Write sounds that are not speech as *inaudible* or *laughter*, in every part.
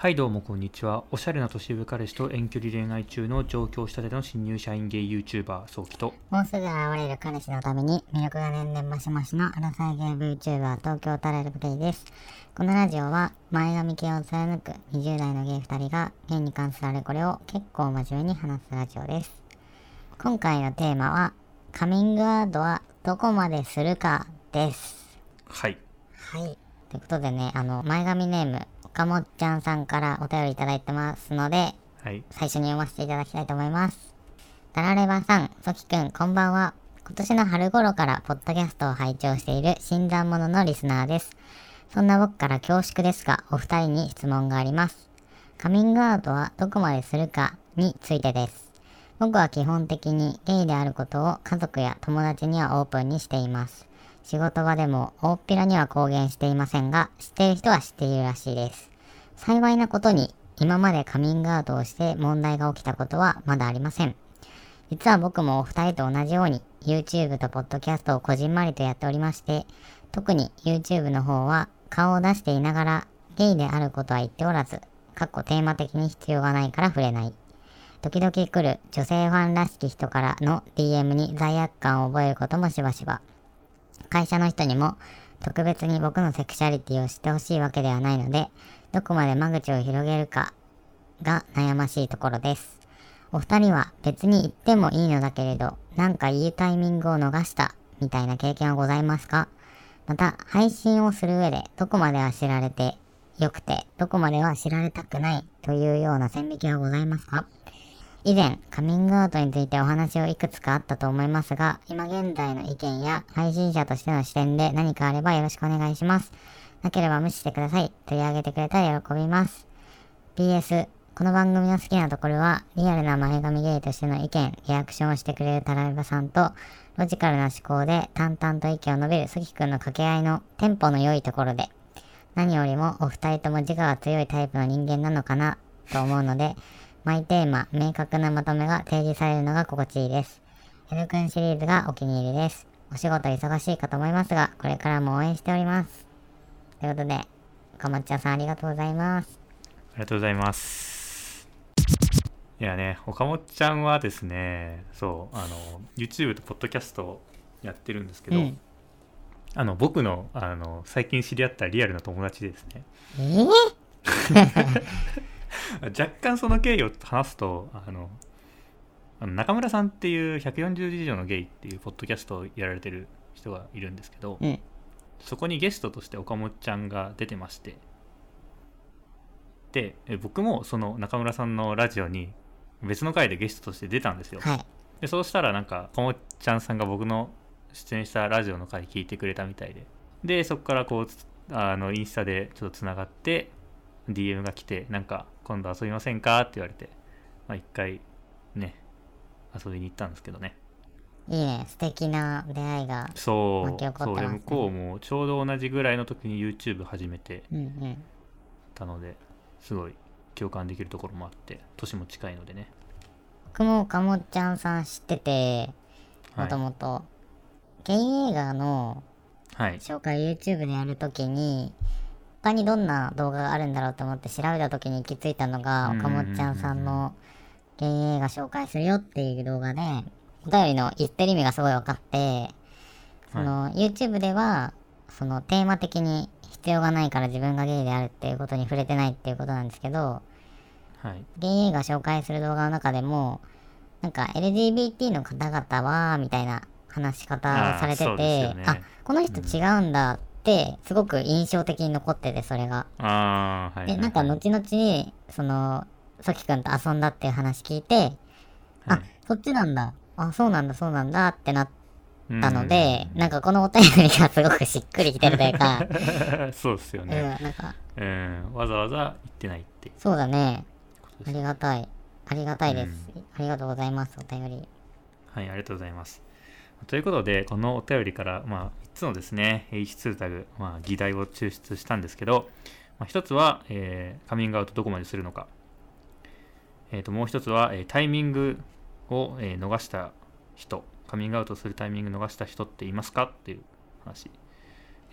はいどうもこんにちは。おしゃれな都市部彼氏と遠距離恋愛中の上京したての新入社員ゲイ YouTuber、早期と。もうすぐ現れる彼氏のために魅力が年々増し増しのアラサイゲー VTuber 東京タレルゲイです。このラジオは前髪系を貫く20代のゲイ2人がゲイに関するあれこれを結構真面目に話すラジオです。今回のテーマはカミングアウトはどこまでするかです。はい。はい。ということでね、あの、前髪ネーム、岡もっちゃんさんからお便りいただいてますので、はい。最初に読ませていただきたいと思います。タラレバさん、ソキくん、こんばんは。今年の春頃からポッドキャストを拝聴している新参者のリスナーです。そんな僕から恐縮ですが、お二人に質問があります。カミングアウトはどこまでするかについてです。僕は基本的にゲイであることを家族や友達にはオープンにしています。仕事場でも大っぴらには公言していませんが、知っている人は知っているらしいです。幸いなことに、今までカミングアウトをして問題が起きたことはまだありません。実は僕もお二人と同じように YouTube と Podcast をこじんまりとやっておりまして、特に YouTube の方は顔を出していながらゲイであることは言っておらず、かっこテーマ的に必要がないから触れない。時々来る女性ファンらしき人からの DM に罪悪感を覚えることもしばしば。会社の人にも特別に僕のセクシャリティを知ってほしいわけではないので、どこまで間口を広げるかが悩ましいところです。お二人は別に言ってもいいのだけれど、なんか言うタイミングを逃したみたいな経験はございますか？また、配信をする上でどこまでは知られてよくて、どこまでは知られたくないというような線引きはございますか？以前、カミングアウトについてお話をいくつかあったと思いますが、今現在の意見や配信者としての視点で何かあればよろしくお願いします。なければ無視してください。取り上げてくれたら喜びます。PS、この番組の好きなところは、リアルな前髪ゲイとしての意見、リアクションをしてくれるタライバさんと、ロジカルな思考で淡々と意見を述べるソキくんの掛け合いのテンポの良いところで、何よりもお二人とも自我が強いタイプの人間なのかなと思うので、マイテーマ、明確なまとめが提示されるのが心地いいです。L くんシリーズがお気に入りです。お仕事忙しいかと思いますが、これからも応援しております。ということで、かまっちゃんさんありがとうございます。ありがとうございます。いやね、岡本ちゃんはですね、そう、あの、YouTube と Podcast をやってるんですけど、うんあの、僕の、あの、最近知り合ったリアルな友達でですね、えー、*laughs* *laughs* 若干その経緯を話すと、あの、中村さんっていう140字以上のゲイっていうポッドキャストをやられてる人がいるんですけど、うん。そこにゲストとして岡本ちゃんが出てましてでえ僕もその中村さんのラジオに別の回でゲストとして出たんですよ、はい。でそうしたらなんか岡本ちゃんさんが僕の出演したラジオの回聞いてくれたみたいででそこからこうつあのインスタでちょっとつながって DM が来てなんか今度遊びませんか？って言われてまあ一回ね遊びに行ったんですけどね。いいね。素敵な出会いが。そう。巻き起こってそうでますね向こうもちょうど同じぐらいの時に YouTube 始めてうんうん。たのですごい共感できるところもあって年も近いのでね。僕もかもっちゃんさん知ってて、はい。もともと、ゲイ映画のはい。紹介 YouTube でやるときに、他にどんな動画があるんだろうと思って調べたときに行き着いたのが、うん岡本ちゃんさんのゲイ映画紹介するよっていう動画で、お便りの言ってる意味がすごい分かって、その、YouTube では、そのテーマ的に必要がないから自分がゲイであるっていうことに触れてないっていうことなんですけど、はい。ゲイ映画紹介する動画の中でも、なんか LGBT の方々は、みたいな話し方をされてて、あ,、この人違うんだって、すごく印象的に残ってて、それが。ああはいで、なんかはい後々、その、さきくんと遊んだっていう話聞いて、あ、そっちなんだ。あ、そうなんだ、そうなんだってなったので、なんかこのお便りがすごくしっくりきてるというか、*laughs* うんそうですようん、ね、なんか、うん、わざわざ言ってないっていうそうだね。ありがたい。ありがたいです。ありがとうございます、お便り。はいありがとうございますということでこのお便りから、まあ、3つのですね H2 タグ、まあ、議題を抽出したんですけど、まあ、1つは、えーカミングアウトどこまでするのか、えー、ともう1つは、えータイミングを、えー逃した人。カミングアウトするタイミング逃した人っていますか？っていう話、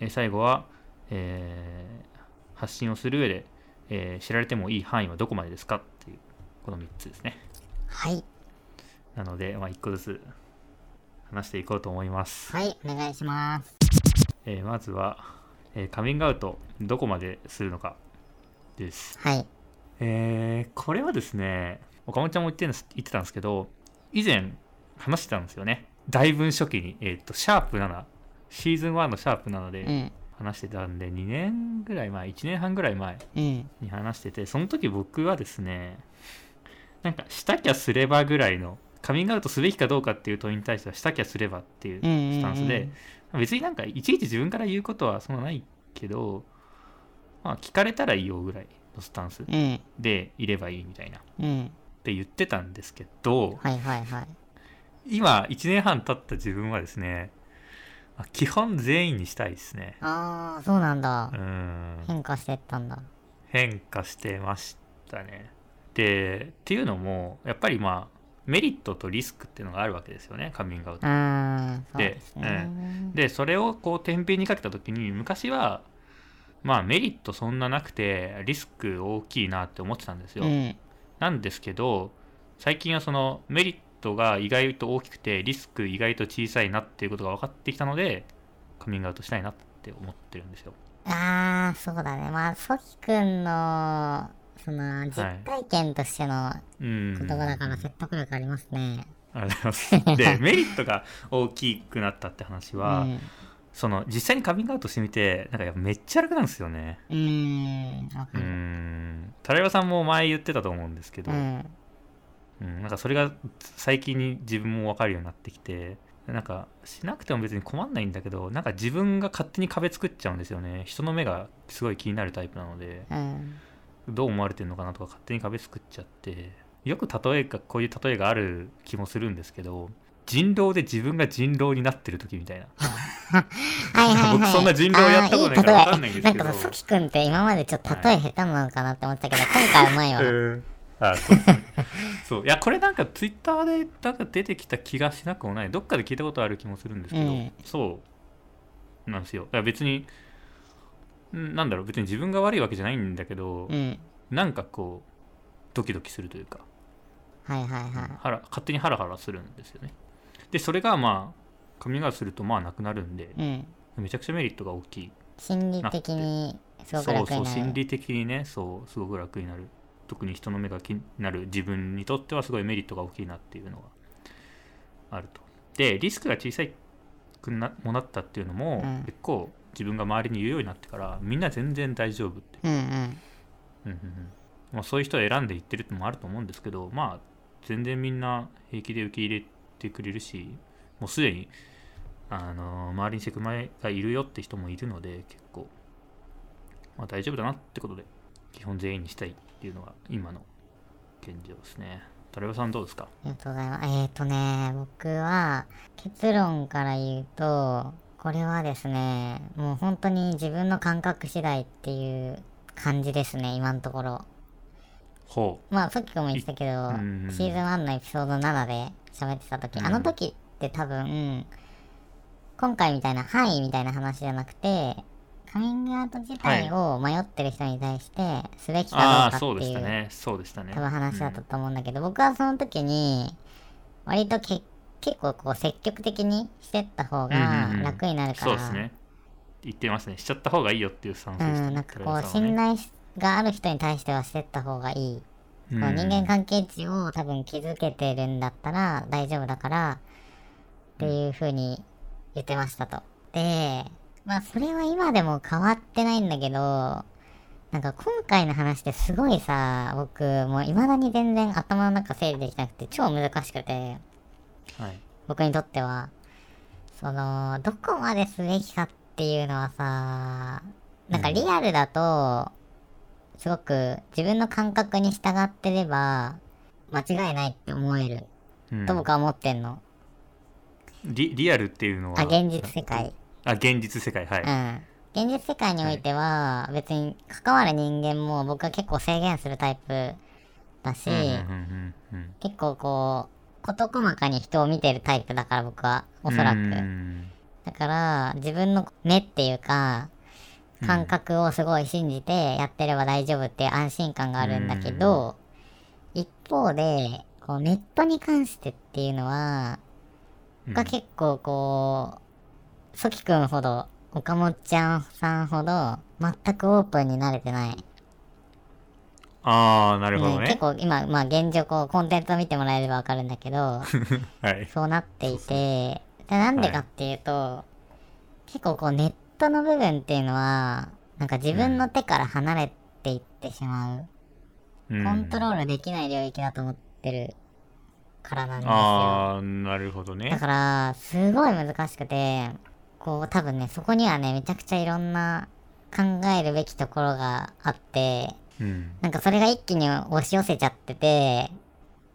えー最後は、えー発信をする上で、えー知られてもいい範囲はどこまでですか？っていうこの3つですね。はい。なので、まあ、1個ずつ話していこうと思います、はい、お願いします。えーまずは、えーカミングアウトどこまでするのかですはい。えーこれはですね岡本ちゃんも言って言ってたんですけど以前話してたんですよね大分初期に、えー、とシャープ7シーズン1のシャープ7でうん。話してたんで2年ぐらい前1年半ぐらい前うん。に話しててその時僕はですねなんかしたきゃすればぐらいのカミングアウトすべきかどうかっていう問いに対してはしたきゃすればっていうスタンスで、別になんかいちいち自分から言うことはそんなないけどまあ聞かれたらいいよぐらいのスタンスうん。でいればいいみたいなっうん。て言ってたんですけどはいはいはい。今1年半経った自分はですねまあ基本全員にしたいですねああ、そうなんだう。ん変化してったんだ。変化してましたねでっていうのもやっぱりまあメリットとリスクっていうのがあるわけですよねカミングアウトですね。でそれをこう天秤にかけた時に昔はまあメリットそんななくてリスク大きいなって思ってたんですよ、うん。なんですけど最近はそのメリットが意外と大きくてリスク意外と小さいなっていうことが分かってきたのでカミングアウトしたいなって思ってるんですよああ、そうだね。まあ、ソキくんの、その、実体験としてのうん言葉だから説得力ありますね。ありがとうございますで *laughs* メリットが大きくなったって話うは、ん。その実際にカミングアウトしてみてなんかめっちゃ楽なんですよねうーん。うる。んタラヤさんも前言ってたと思うんですけど、うん。うん、なんかそれが最近に自分も分かるようになってきてなんかしなくても別に困んないんだけどなんか自分が勝手に壁作っちゃうんですよね人の目がすごい気になるタイプなのでうん。どう思われてるのかなとか勝手に壁作っちゃって。よく例えがこういう例えがある気もするんですけど人狼で自分が人狼になってる時みたいな。はいはいはい。僕そんな人狼やったことないからわかんないんですけど。いいなんかさ、ソキくんって今までちょっと例え下手なのかなって思ったけど、今回うまいわ。*laughs* あそうねそう。いやこれなんかツイッターでなんか出てきた気がしなくもない。どっかで聞いたことある気もするんですけど、うん。そうなんですよ。いや別にんなんだろう別に自分が悪いわけじゃないんだけど、うん。なんかこうドキドキするというかはいはいはい。ハラ勝手にハラハラするんですよねでそれがまあカミングアウトするとまあなくなるんでうん。めちゃくちゃメリットが大きい心理的にそう楽になる。そう心理的にねそうすごく楽になる特に人の目が気になる自分にとってはすごいメリットが大きいなっていうのがあるとでリスクが小さくなもなったっていうのも、うん結構自分が周りに言うようになってからみんな全然大丈夫って、うんうん。うんうんうんまあ、そういう人を選んで言ってるってのもあると思うんですけどまあ全然みんな平気で受け入れてくれるしもうすでにあの周りにセクマイがいるよって人もいるので結構、まあ、大丈夫だなってことで基本全員にしたいっていうのが今の現状ですね。タレバさんどうですか？ありがとうございます。えっ、ー、とね、僕は結論から言うと、これはですね、もう本当に自分の感覚次第っていう感じですね、今のところ。ほまあ、さっきも言ってたけど、うんシーズン1のエピソード7で喋ってた時、うん。あの時って多分、今回みたいな範囲みたいな話じゃなくて、カミングアウト自体を迷ってる人に対して、すべきかどうかっていうそうでしたね。そうね。多分話だったと思うんだけど、僕はその時に割とけ結構こう積極的にしてった方がうんうんうん。楽になるから、そうですね。言ってますね。しちゃった方がいいよっていうスタンスうでしたねん、なんかこう信頼がある人に対してはしてった方がいい、うん。こう人間関係値を多分築けてるんだったら大丈夫だからっていう風に言ってましたと。で、まあそれは今でも変わってないんだけど、なんか今回の話ってすごいさ、僕もう未だに全然頭の中整理できなくて超難しくて、はい僕にとっては。その、どこまですべきかっていうのはさ、なんかリアルだと、すごく自分の感覚に従ってれば、間違いないって思えるうんと僕は思ってんの。リリアルっていうのは？あ、現実世界。あ現実世界はい、うん。現実世界においては、別に関わる人間も僕は結構制限するタイプだし、結構こう、事細かに人を見てるタイプだから僕は、おそらく。うんだから、自分の目っていうか、感覚をすごい信じてやってれば大丈夫っていう安心感があるんだけど、一方で、こうネットに関してっていうのは、うんが結構こう、ソキくんほど、岡本ちゃんさんほど、全くオープンになれてない。ああなるほどね。結ね、構今、まあ現状こう、コンテンツを見てもらえればわかるんだけど、*laughs* はい。そうなっていて、でなんでかっていうと、結構こうネットの部分っていうのは、なんか自分の手から離れていってしまう、うん。コントロールできない領域だと思ってるからなんですよ。ああなるほどね。だから、すごい難しくて、こう多分ね、そこにはね、めちゃくちゃいろんな考えるべきところがあって、うんなんかそれが一気に押し寄せちゃってて、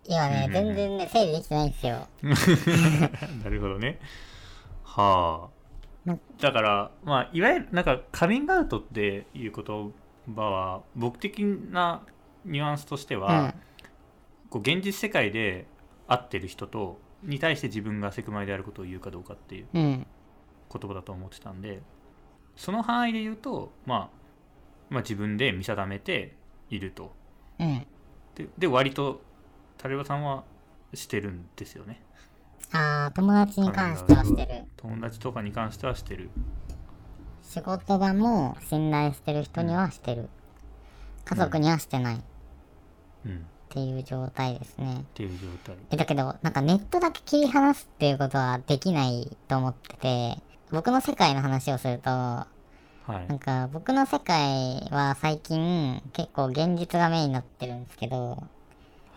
今ね、うんうんうん全然ね、整理できてないんですよ。*laughs* なるほどねはなあだからまあいわゆるなんかカミングアウトっていう言葉は僕的なニュアンスとしては、こう現実世界で会ってる人とに対して自分がセクマイであることを言うかどうかっていううん。うん。言葉だと思ってたんでその範囲で言うと、まあ、まあ自分で見定めているとうん。でで割とタレバさんはしてるんですよねあー、友達に関してはしてる。友達とかに関してはしてる仕事場も信頼してる人にはしてる。家族にはしてないっうんていう状態ですね。っていう状態えだけど、なんかネットだけ切り離すっていうことはできないと思ってて、僕の世界の話をすると、はい。なんか僕の世界は最近結構現実がメインになってるんですけど、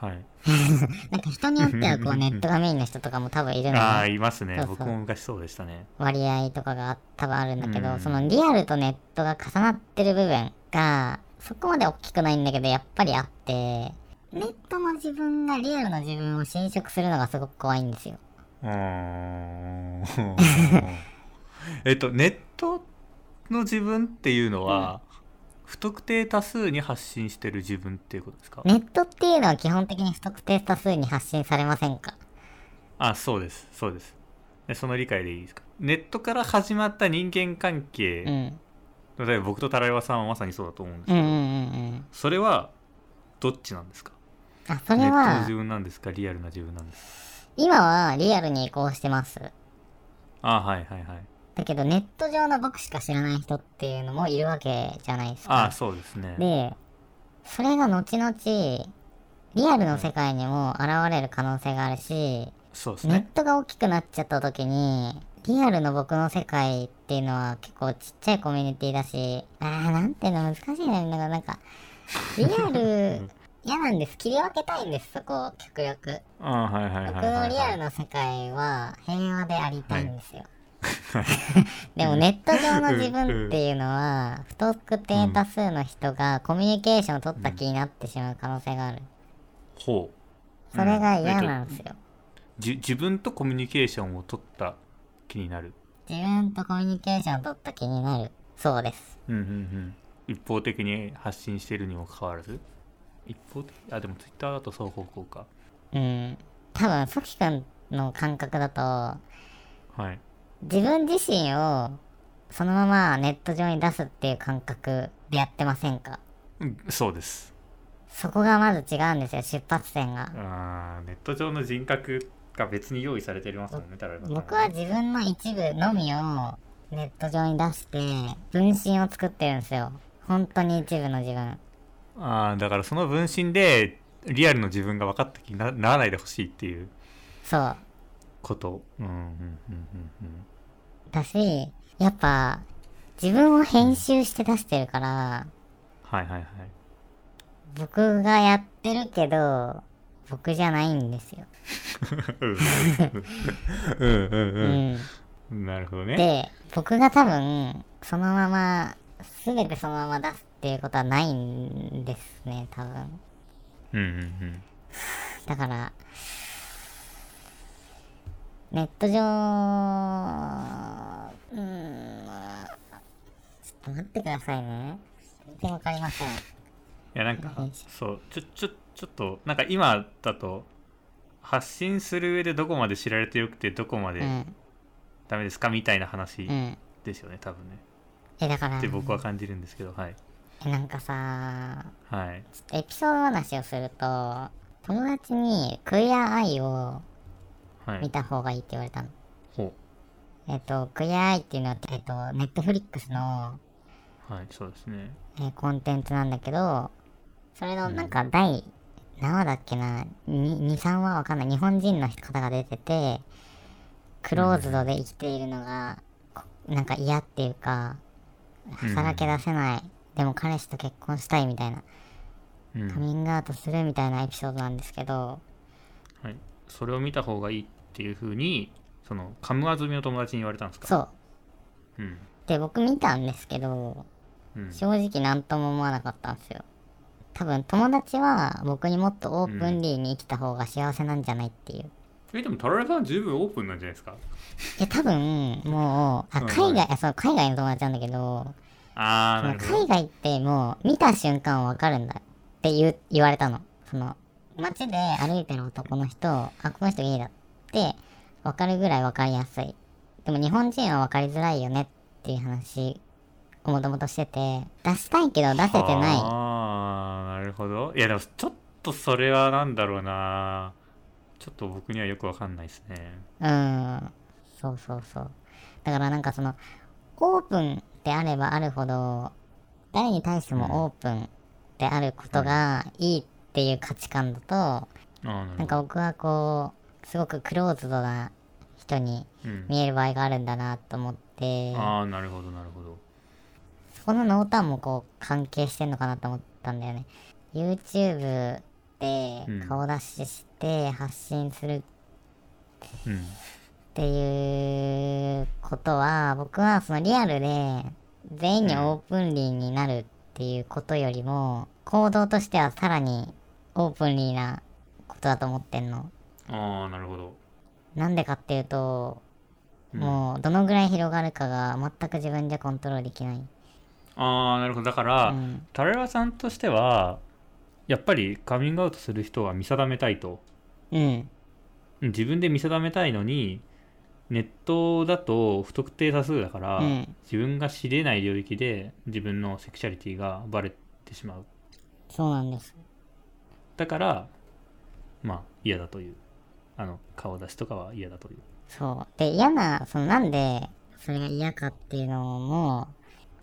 はい。*laughs* なんか人によってはこうネットがメインの人とかも多分いるのああね。いますね。僕も昔そうでしたね。割合とかが多分あるんだけど、うん。そのリアルとネットが重なってる部分がそこまで大きくないんだけどやっぱりあってネットの自分がリアルの自分を侵食するのがすごく怖いんですよ。うー。ん *laughs* えっとネットの自分っていうのは、不特定多数に発信してる自分っていうことですか？ネットっていうのは基本的に不特定多数に発信されませんか？あそうです。そうです。でその理解でいいですか？ネットから始まった人間関係、うん。例えば僕とタライワさんはまさにそうだと思うんですけど、うんうんうんうんそれはどっちなんですか？あそれネットのは自分なんですか？リアルな自分なんですか？今はリアルに移行してます。あはいはいはいだけどネット上の僕しか知らない人っていうのもいるわけじゃないですかあそうですねで、それが後々、リアルの世界にも現れる可能性があるし、ネッそうですねトが大きくなっちゃった時に、リアルの僕の世界っていうのは結構ちっちゃいコミュニティだし、あーなんていうの難しいね。なんか、なんか、リアル、*laughs* 嫌なんです。切り分けたいんです、そこを極力。あはいはいはいはい、僕のリアルなの世界は平和でありたいんですよ。*laughs* でもネット上の自分っていうのは不特定多数の人がコミュニケーションを取った気になってしまう可能性がある。ほうそれが嫌うんなんですよ。じ自分とコミュニケーションを取った気になる自分とコミュニケーションを取った気になる。そうです。うんうんうん一方的に発信しているにもかかわらず？一方的？あでもツイッターだと双方向かうん。多分、ソキ君の感覚だと、はい自分自身をそのままネット上に出すっていう感覚でやってませんか？うんそうです。そこがまず違うんですよ、出発点が。ネット上の人格が別に用意されてますもんね僕は自分の一部のみをネット上に出して分身を作ってるんですよ。本当に一部の自分。あーだからその分身でリアルの自分が分かった気になならないでほしいっていう。そうこと。うんうんうんうんだしやっぱ自分を編集して出してるからはいはいはい。僕がやってるけど僕じゃないんですよ、うん。うんううんん、うん。なるほどね。で僕が多分そのまま全てそのまま出すっていうことはないんですね多分。うんうんうん。だから、ネット上、うーん、ちょっと待ってくださいね。全然わかりません。いやなんかそうちょちょちょっとなんか今だと発信する上でどこまで知られてよくてどこまでうん、ダメですかみたいな話うん。ですよね多分ねえ、だから、って僕は感じるんですけどはいえなんかさ、はいちょっとエピソード話をすると、友達にクイアアイをはい見た方がいいって言われたの。ほえっと、クイアアイっていうのは、えっと、ネットフリックスの、うはいそうですね。えーコンテンツなんだけど、それのなんか第何話だっけな、2、3話わかんない。日本人の方が出てて、クローズドで生きているのが、こなんか嫌っていうか、うんさらけ出せない。でも彼氏と結婚したいみたいな、うん。カミングアウトするみたいなエピソードなんですけど、はい、それを見た方がいいっていうふうにそのカムア済みの友達に言われたんですか？そう。うんで、僕見たんですけど、うん正直何とも思わなかったんですよ。多分友達は僕にもっとオープンリーに生きた方が幸せなんじゃないっていう。えでもタラレさんは十分オープンなんじゃないですか？いや、多分、もう、あうん海外、あそう、海外の友達なんだけど、あ海外ってもう、見た瞬間わかるんだって言う言われたの。その、街で歩いてる男の人、あ、この人ゲイだって、わかるぐらいわかりやすい。でも日本人はわかりづらいよねっていう話をもともとしてて、出したいけど出せてない。ああなるほどいやでもちょっとそれはなんだろうなちょっと僕にはよくわかんないですねうん。そうそうそう。だからなんかその、オープンであればあるほど、誰に対してもオープンであることがいいっていう価値観だと、ああなるほどなんか僕はこう、すごくクローズドな人にうん、見える場合があるんだなと思って、ああなるほどなるほど。そこの濃淡もこう関係してんのかなと思ったんだよね。YouTube でうん。顔出しして発信するうん。っていうことは僕はそのリアルで全員にオープンリーになるっていうことよりも行動としてはさらにオープンリーなことだと思ってんの。ああなるほど。なんでかっていうと、うん。もうどのぐらい広がるかが全く自分じゃコントロールできない。ああなるほど。だから、うん。タラレバさんとしてはやっぱりカミングアウトする人は見定めたいと。うん。うん。自分で見定めたいのにネットだと不特定多数だから、うん。自分が知れない領域で自分のセクシャリティがバレてしまう。そうなんです。だからまあ嫌だというあの顔出しとかは嫌だという。そう。で、嫌な、そのなんでそれが嫌かっていうのも、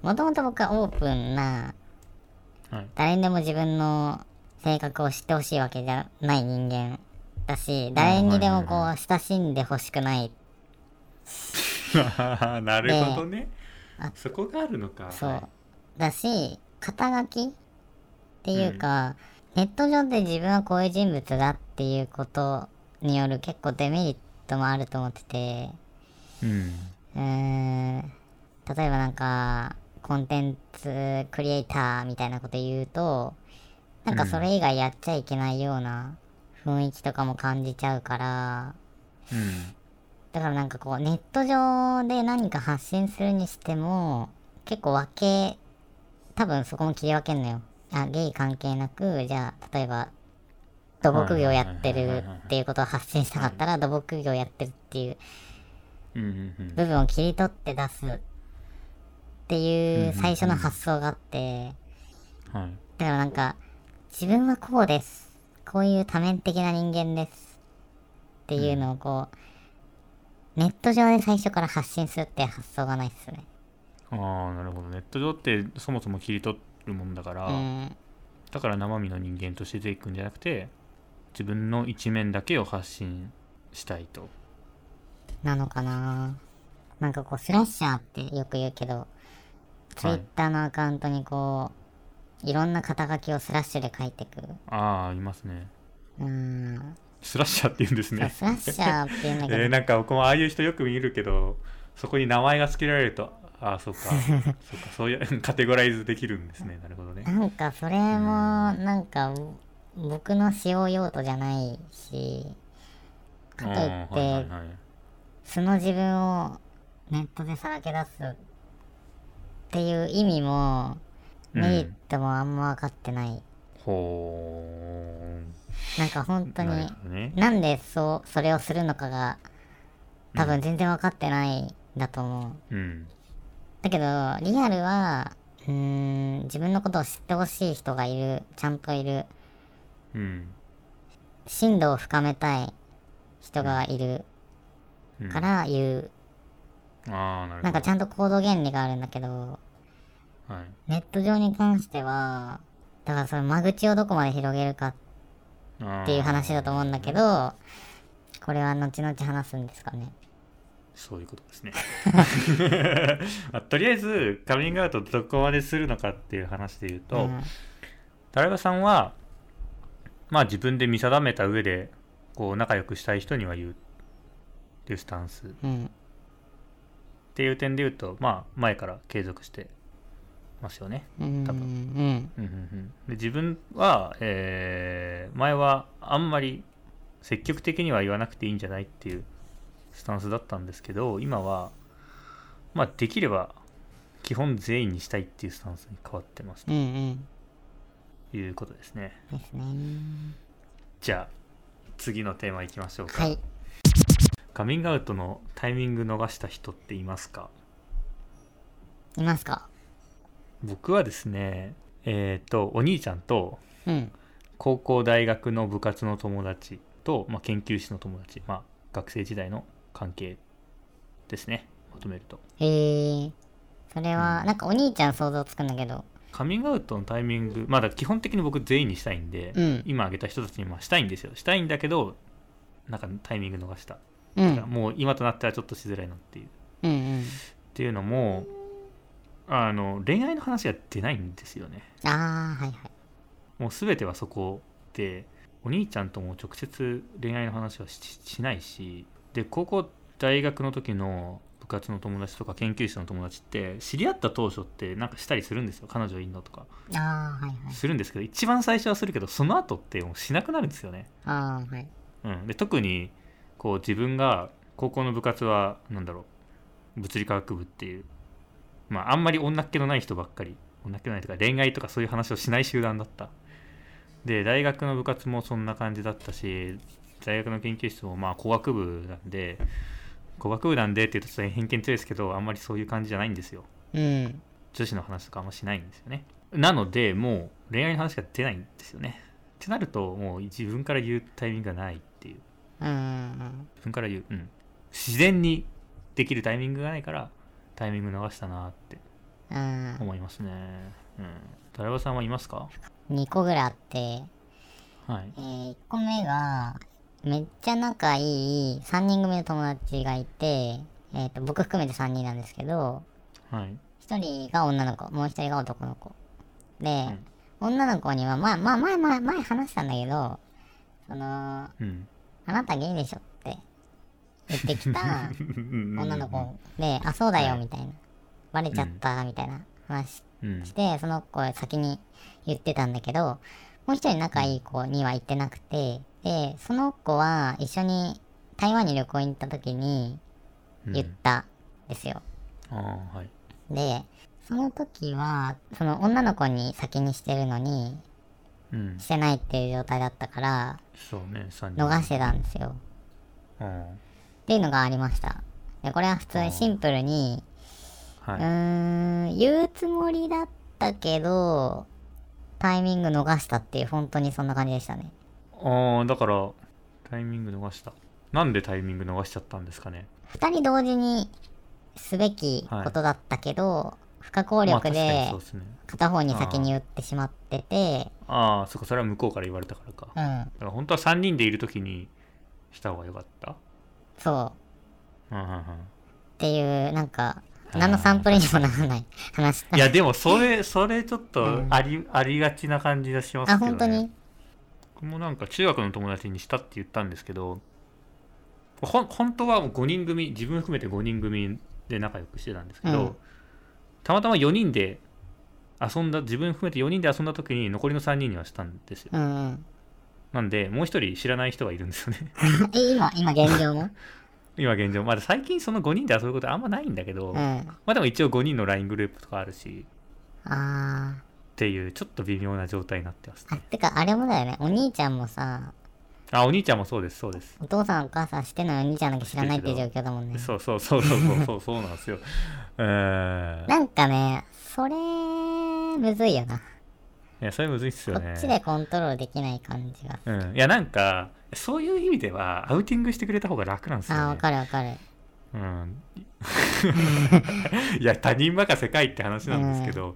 もともと僕はオープンなはい。誰にでも自分の性格を知ってほしいわけじゃない人間だし、誰にでもこはう親しんでほしくない。*laughs* なるほどね、あそこがあるのか。そう。はい。だし、肩書きっていうか、ネット上で自分はこういう人物だっていうことによる結構デメリットもあると思ってて、うんうーん、例えばなんか、コンテンツクリエイターみたいなこと言うと、なんかそれ以外やっちゃいけないような雰囲気とかも感じちゃうから、うんだからなんかこうネット上で何か発信するにしても、結構分け、多分そこも切り分けんのよ。あ、ゲイ関係なく、じゃあ、例えば、土木業やってるっていうことを発信したかったら、土木業やってるっていう部分を切り取って出すっていう最初の発想があって、はいだからなんか、自分はこうです。こういう多面的な人間です。っていうのをこう、ネット上で最初から発信するっていう発想がないっすね。ああなるほどネット上ってそもそも切り取るもんだから、うん。だから生身の人間として出ていくんじゃなくて自分の一面だけを発信したいと。なのかな？なんかこう、スラッシャーってよく言うけど、ツイッターのアカウントにこう、いろんな肩書きをスラッシュで書いてく。ああいますね。うーん。スラッシャーって言うんですね。スラッシャーって言うんだけど、*laughs* えー、なんか僕もああいう人よく見るけどそこに名前が付けられるとああそうか。*laughs* そうか。そういうカテゴライズできるんですね。なるほどね。なんかそれもなんか僕の使用用途じゃないしかといっあーはいはいてはい素の自分をネットでさらけ出すっていう意味もうん。メリットもあんま分かってない、ほなんか本当にね。なんでそうそれをするのかが多分全然分かってないんだと思う、うん。だけど、リアルは、うーん、自分のことを知ってほしい人がいる、ちゃんといる、うん。深度を深めたい。人がいるうんから言う、ああなるほどなんかちゃんと行動原理があるんだけど、はい。ネット上に関しては、だからその間口をどこまで広げるかあっていう話だと思うんだけど、これは後々話すんですかね。そういうことですね、ま *laughs* あとりあえずカミングアウトどこまでするのかっていう話で言うと、うん。タラバさんはまあ自分で見定めた上でこう仲良くしたい人には言うっていうスタンスっうん。ていう点で言うとまあ前から継続してますよねうん。多分うん。で自分は、えー前はあんまり積極的には言わなくていいんじゃないっていうスタンスだったんですけど今はまあできれば基本全員にしたいっていうスタンスに変わってますうんうん。ということですねですね。じゃあ次のテーマいきましょうか、はい。カミングアウトのタイミング逃した人っていますか？いますか？僕はですねえっ、とお兄ちゃんとうん。高校大学の部活の友達と、まあ、研究室の友達、まあ、学生時代の関係ですねまとめるとへえ。それは、なんかお兄ちゃん想像つくんだけど。カミングアウトのタイミングまあだ基本的に僕全員にしたいんで、うん今挙げた人たちにまあしたいんですよしたいんだけどなんかタイミング逃した、うん。だからもう今となってはちょっとしづらいなっていうっうんうん。ていうのもあの恋愛の話が出ないんですよねああ、はいはい。もう全てはそこでお兄ちゃんとも直接恋愛の話はししないしで高校大学の時の部活の友達とか研究室の友達って知り合った当初ってなんかしたりするんですよ。彼女いんのとか。ああ、はいはい。するんですけど一番最初はするけどその後ってもうしなくなるんですよね、ああ、はい。うん、で特にこう自分が高校の部活はなんだろう物理科学部っていうまああんまり女っ気のない人ばっかり女っ気のないとか恋愛とかそういう話をしない集団だった。で大学の部活もそんな感じだったし大学の研究室もまあ工学部なんで工学部なんでって言うとちょっと偏見強いですけどあんまりそういう感じじゃないんですよ。うん。女子の話とかあんましないんですよね。なのでもう恋愛の話が出ないんですよね。ってなるともう自分から言うタイミングがないっていう。うん。うん自分から言う、うん、自然にできるタイミングがないからタイミング逃したなって。思いますね。うん。ダラバさんはいますか？2個ぐらいあって、はい。えー、1個目が、めっちゃ仲いい3人組の友達がいて、えっ、と、僕含めて3人なんですけど、はい。1人が女の子、もう1人が男の子。で、女の子には、まあ、まあ、前、前、前話したんだけど、その、うん。あなたゲイでしょって言ってきた女女の子。で、あ、そうだよ、みたいな。バレちゃった、みたいな話うん。して、その子は先に言ってたんだけど、もう一人仲いい子には言ってなくて、で、その子は一緒に台湾に旅行に行った時に言ったんですよ。ああはいで、その時は、その女の子に先にしてるのに、うんしてないっていう状態だったから、そうね3人逃してたんですよ。うんっていうのがありました。で、これは普通にシンプルに、うはいーん、言うつもりだったけど、タイミング逃したっていう、本当にそんな感じでしたね。ああだからタイミング逃した。なんでタイミング逃しちゃったんですかね。二人同時にすべきことだったけど、不可抗力で片方に先に言ってしまってて、ああそっかそれは向こうから言われたからか。だうん、から本当は3人でいる時にした方がよかった？そう。うんうんうん。っていう、なんか、何のサンプルにもならない話いやでもそれそれちょっとうん。あり,、ありがちな感じがしますけあ、どね。本当に？僕もなんか中学の友達にしたって言ったんですけどほん本当はもう5人組自分含めて5人組で仲良くしてたんですけど、うん。たまたま4人で遊んだ自分含めて4人で遊んだ時に残りの3人にはしたんですよ。うんうん。なんでもう一人知らない人がいるんですよね。*laughs* え、今、今現状？も *laughs* 今現状。まだ最近その5人で遊ぶことあんまないんだけど、うん。まあでも一応5人の LINE グループとかあるし。あっていうちょっと微妙な状態になってますね。てか、あれもだよね。お兄ちゃんもさ、あお兄ちゃんもそうですそうです。お父さんお母さんしてないお兄ちゃんだけ知らないっていう状況だもんね。そうそうそうそうそうそうそうなんですよえー、なんかねそれむずいよな、いやそれむずいっすよね。こっちでコントロールできない感じがうん、いやなんかそういう意味ではアウティングしてくれた方が楽なんですよね。あーわかるわかる。うん、*laughs* いや他人任せかいって話なんですけど、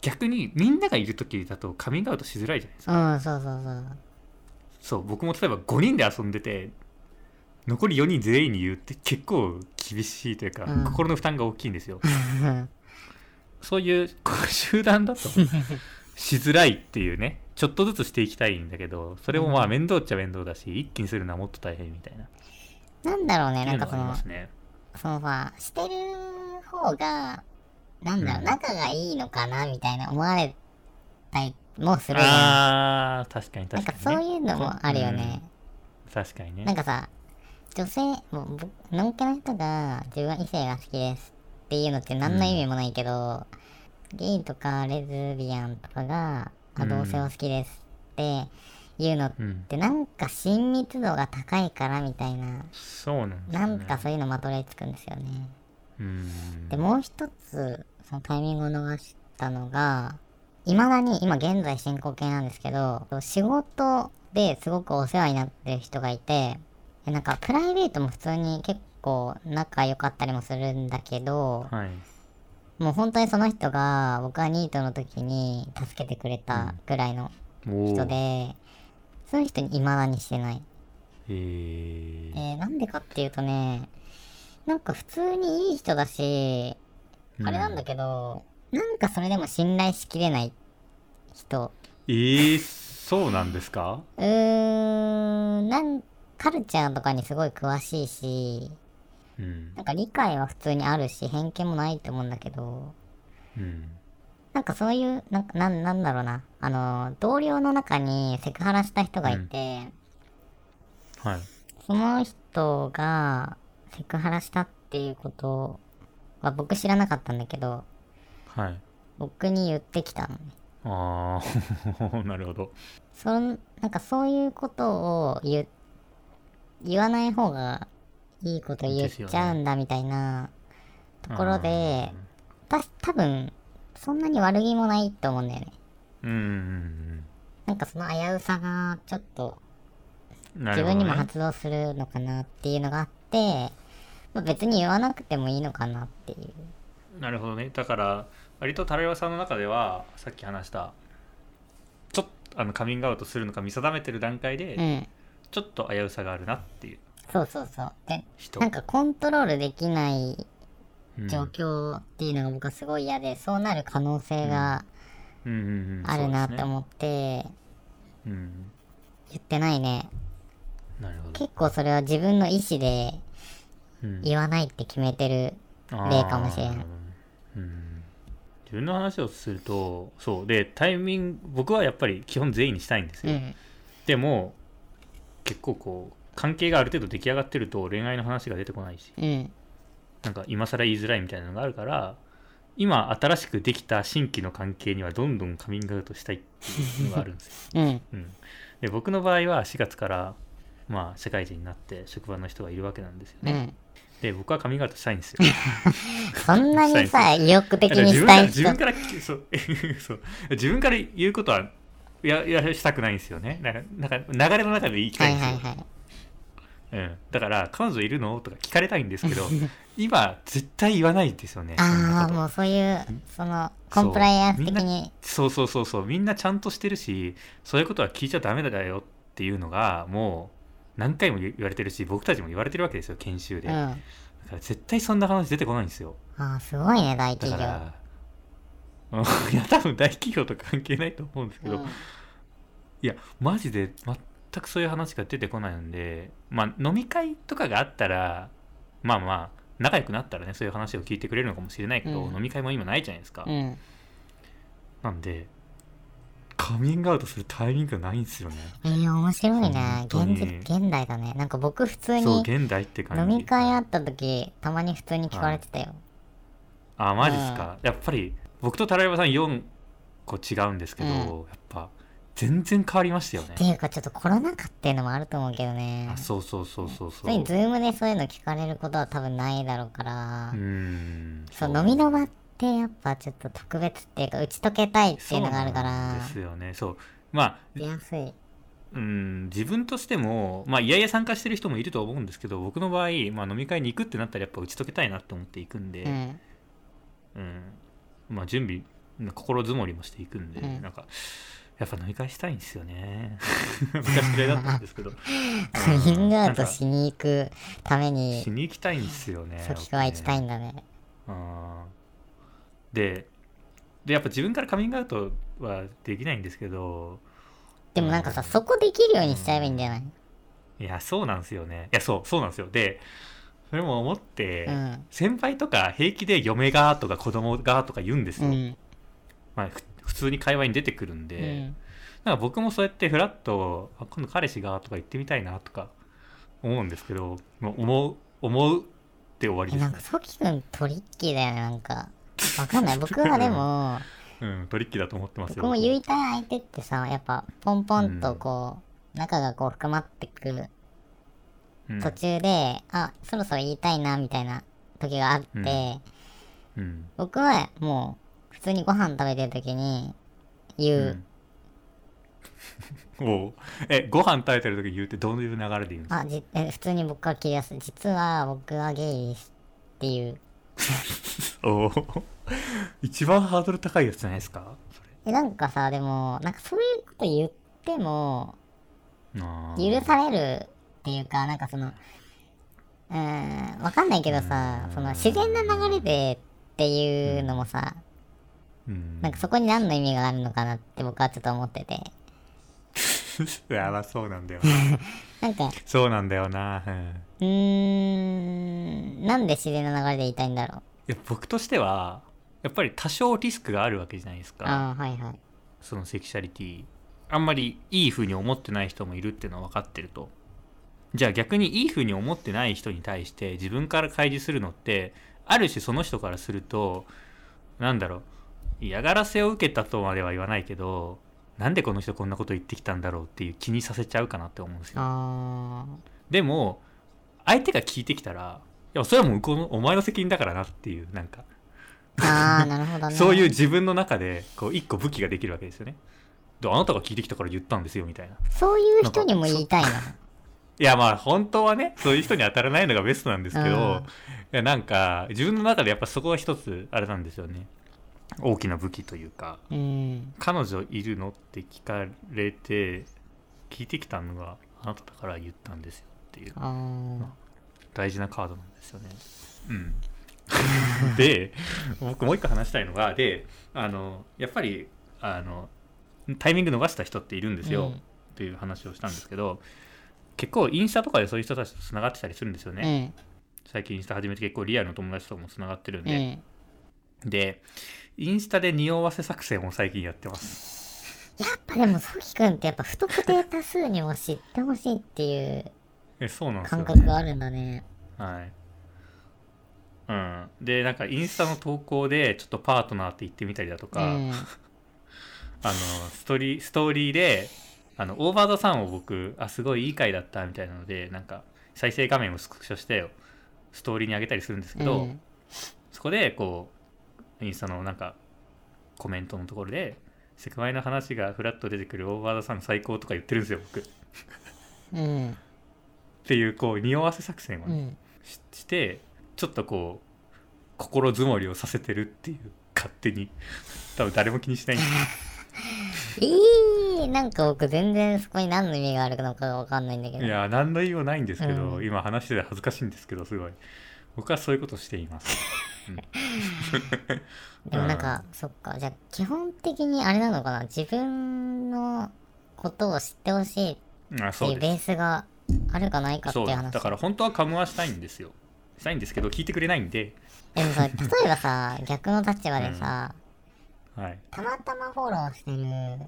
逆にみんながいる時だとカミングアウトしづらいじゃないですうか、んそうそうそう。そう僕も例えば5人で遊んでて残り4人全員に言うって結構厳しいというか、うん。心の負担が大きいんですよ。*laughs* そういう集団だとしづらいっていうねちょっとずつしていきたいんだけどそれもまあ面倒っちゃ面倒だし一気にするのはもっと大変みたいな。なんだろうねなんかそのますね。そのさしてる方がなんだろう、うん。仲がいいのかなみたいな思われたりもするあー確かにんなん確かに、ね、かそういうのもあるよね、うん確かにね。なんかさ女性もう僕のんけの人が自分は異性が好きですっていうのって何の意味もないけど、ゲイとかレズビアンとかが、あうん。同性を好きですっていうのっうん。てなんか親密度が高いからみたいな。そうなんね、なんかそういうのまとれつくんですよね。うんでもう一つそのタイミングを逃したのがいまだに今現在進行形なんですけど仕事ですごくお世話になってる人がいてえなんかプライベートも普通に結構仲良かったりもするんだけどはい。もう本当にその人が僕がニートの時に助けてくれたぐらいのお人で、そういう人に未だにしてない。えー。えーなんでかっていうとねなんか普通にいい人だしあれなんだけど、なんかそれでも信頼しきれない人。えー、そうなんですか？うーん、なん、カルチャーとかにすごい詳しいし、うん。なんか理解は普通にあるし、偏見もないと思うんだけど、うん。なんかそういう、なんか、なん、なんだろうな。あの、同僚の中にセクハラした人がいて、はい。その人がセクハラしたっていうことは僕知らなかったんだけど、はい。僕に言ってきたのね。ああ *laughs* なるほど。そんなんかそういうことを言言わない方がいいこと言っちゃうんだみたいなところで、た多分そんなに悪気もないと思うんだよね。うんうんなんかその危うさがちょっと自分にも発動するのかなっていうのがあって、まあ、別に言わなくてもいいのかなっていう。なるほどねだから割とタレワさんの中ではさっき話したちょっとあのカミングアウトするのか見定めてる段階で、うん。ちょっと危うさがあるなっていうそうそうそう。で、人なんかコントロールできないうん状況っていうのが僕はすごい嫌で、そうなる可能性がうんうんうんあるなって思って、うん言ってないね。なるほど、結構それは自分の意思でうん言わないって決めてる。例かもしれんうん自分の話をするとそうでタイミング僕はやっぱり基本全員にしたいんですよ、うん。でも結構こう関係がある程度出来上がってると恋愛の話が出てこないしうん。なんか今更言いづらいみたいなのがあるから今新しくできた新規の関係にはどんどんカミングアウトしたいっていうのがあるんですよ、うん。うん、で僕の場合は4月からまあ社会人になって職場の人がいるわけなんですよね、うん。で僕はカミングアウトしたいんですよ。*laughs* *laughs* そんなにさ、意欲的に自分からしたい人。自分からそう *laughs* そう。自分から言うことはいやいやしたくないんですよね。なんかなんか流れの中で言いたはいいんですよ、はいはい。うん、だから彼女いるの？とか聞かれたいんですけど今絶対言わないですよね。ああ、もうそういう、その、コンプライアンス的に。そうそうそうそう。みんなちゃんとしてるしそういうことは聞いちゃダメだよっていうのがもう何回も言われてるし僕たちも言われてるわけですよ研修で、うん。だあから絶対そんな話出てこないんですよあ、すごいね、大企業。*laughs* いや多分大企業と関係ないと思うんですけど、うんいやマジで全くそういう話が出てこないんでまあ飲み会とかがあったらまあまあ仲良くなったらねそういう話を聞いてくれるのかもしれないけど、うん飲み会も今ないじゃないですか、うん。なんでカミングアウトするタイミングがないんですよね。えー、面白いね現実、現代だね。なんか僕普通にそう現代って感じ。飲み会あった時、たまに普通に聞かれてたよ。あマジっすか、やっぱり僕とタラヤバさん4個違うんですけど、うん。やっぱ全然変わりましたよね。っていうかちょっとコロナ禍っていうのもあると思うけどね。あそうそうそうそうそ普通にズームでそういうの聞かれることは多分ないだろうから、うーん。そう飲みの場ってやっぱちょっと特別っていうか打ち解けたいっていうのがあるから。ですよね。そう。まあ出やすい。うん自分としてもまあいやいや参加してる人もいると思うんですけど僕の場合、まあ、飲み会に行くってなったらやっぱ打ち解けたいなって思っていくんで、うん。うん。まあ準備心づもりもしていくんで、うん。なんかやっぱ飲み会したいんですよね。*laughs* 昔嫌いだったんですけど。カミングアウトしに行くためにしに行きたいんですよねソキ君は行きたいんだね。あーででやっぱ自分からカミングアウトはできないんですけどでもなんかさそこできるようにしちゃえばいいんじゃない？いやそうなんですよね。いやそうそうなんですよ。でそれも思って、うん。先輩とか平気で嫁がとか子供がとか言うんですよ、うん。まあ、ふ普通に会話に出てくるんで、うん。なんか僕もそうやってフラッとあ今度彼氏がとか言ってみたいなとか思うんですけどもう思う思うって終わりですね。えなんかソキ君トリッキーだよねなんかわかんない僕はでも *laughs* うんトリッキーだと思ってますよ僕も言いたい相手ってさやっぱポンポンとこう、仲がこう深まってくるうん。途中で、あそろそろ言いたいなみたいな時があって、うん。うん。僕はもう普通にご飯食べてる時に言う、うん。*laughs* おう。えご飯食べてる時言うってどういう流れで言うんですか？あじえ普通に僕から切りやす。い実は僕はゲイですっていう *laughs* おう一番ハードル高いやつじゃないですか？そえなんかさでもなんかそういうこと言っても許されるっていうかなんかそのうーんわかんないけどさその自然な流れでっていうのもさうん。なんかそこに何の意味があるのかなって僕はちょっと思ってて。い *laughs* やまあそうなんだよな。*laughs* んか。そうなんだよな、うん、うーん。なんで自然な流れで言いたいんだろう？いや僕としてはやっぱり多少リスクがあるわけじゃないですか。ああはいはい。そのセクシャリティ。あんまりいい風に思ってない人もいるっていうのは分かってると。じゃあ逆にいい風に思ってない人に対して自分から開示するのってある種その人からするとなんだろう。嫌がらせを受けたとまでは言わないけどなんでこの人こんなこと言ってきたんだろうっていう気にさせちゃうかなって思うんですよ。あでも相手が聞いてきたらいやそれはもう向こうのお前の責任だからなっていうなんか。ーあーなるほどね。*laughs* そういう自分の中でこう一個武器ができるわけですよね。であなたが聞いてきたから言ったんですよみたいな。いそういう人にも言いたいなやまあ本当はねそういう人に当たらないのがベストなんですけど、うん。いやなんか自分の中でやっぱそこが一つあれなんですよね。大きな武器というかうん。彼女いるのって聞かれて聞いてきたのがあなただから言ったんですよっていう大事なカードなんですよね。うん、*laughs* で僕もう一個話したいのがであのやっぱりあのタイミング逃した人っているんですよ、うん。っていう話をしたんですけど結構インスタとかでそういう人たちとつながってたりするんですようね、ん。最近インスタ始めて結構リアルの友達とかもつながってるんうで、んでインスタで匂わせ作戦を最近やってます。やっぱでもソキ君ってやっぱ不特定多数にも知ってほしいっていうえそうなんですよ、感覚があるんだね。はい。うん、でなんかインスタの投稿でちょっとパートナーって言ってみたりだとうか、ん。*laughs* あのストーリーストーリーであのオーバードさんを僕あすごいいい回だったみたいなのでなんか再生画面をスクショしてストーリーに上げたりするんですけど、うん。そこでこうインスタのなんかコメントのところでセクマイの話がフラッと出てくるオーバードさん最高とか言ってるんですよ僕。っうん。ていうこう匂わせ作戦をね、うん。ししてちょっとこう心づもりをさせてるっていう勝手に。多分誰も気にしないんで。す *laughs* いいなんか僕全然そこに何の意味があるのかがわかんないんだけど。いや何の意味もないんですけど、うん。今話してて恥ずかしいんですけどすごい。僕はそういうことをしています、うんでもなんか、そっか。じゃあ基本的にあれなのかな？自分のことを知ってほしいっあていうベースがあるかないかっていう話。だから本当はカムはしたいんですよ。したいんですけど聞いてくれないんで、でもさ例えばさ *laughs* 逆の立場でさ、はい。たまたまフォローしてる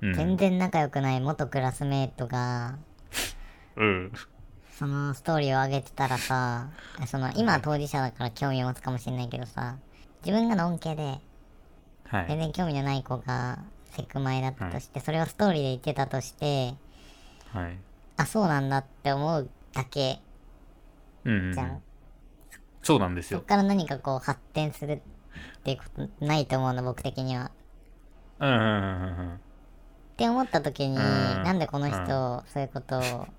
うん。全然仲良くない元クラスメートが、うんそのストーリーを上げてたらさ *laughs* その今は当事者だから興味を持つかもしれないけどさ自分がのんけではい。全然興味のない子がセクマイだったとして、それをストーリーで言ってたとしてはい。あそうなんだって思うだけうんうんうん。じゃん、そうなんですよ。そっから何かこう発展するっていうことないと思うの僕的には。うんうんうんうんうん。って思った時に、ん。なんでこの人、うん。そういうことを不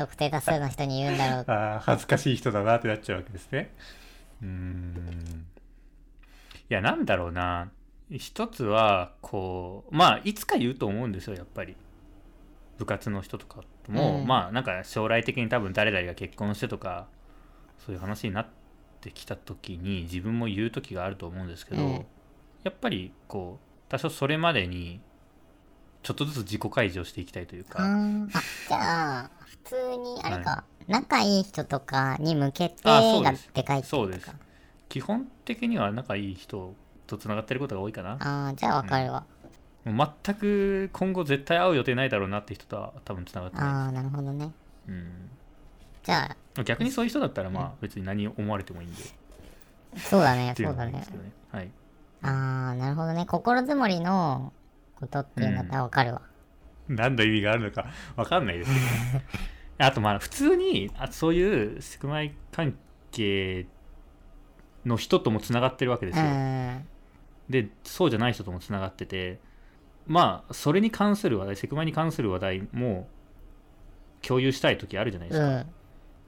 特定多数の人に言うんだろう。*laughs* あー恥ずかしい人だなってなっちゃうわけですね。うーん。いやなんだろうな。一つはこうまあいつか言うと思うんですよやっぱり。部活の人とかとも、うん。まあなんか将来的に多分誰々が結婚してとかそういう話になってきた時に自分も言う時があると思うんですけど、うん。やっぱりこう多少それまでにちょっとずつ自己開示をしていきたいというあか、ーあじゃあ普通にあれか、仲いい人とかに向けてがあそうでかいってそうです。基本的には仲いい人とつながってることが多いかな。ああじゃあわかるわ、もう全く今後絶対会う予定ないだろうなって人とは多分つながってなああなるほどね。い、じゃうん、逆にそういう人だったらまあ別に何を思われてもいいんで。あそうだねそううだね。はい。ああなるほどね。心づもりのことっていうん。だったらわかるわ、何の意味があるのか *laughs* 分かんないですけど。ね *laughs* あとまあ普通にあそういうセクマイ関係の人ともつながってるわけですよ、うん。でそうじゃない人ともつながってて。まあそれに関する話題セクマイに関する話題も共有したい時あるじゃないですか、うん。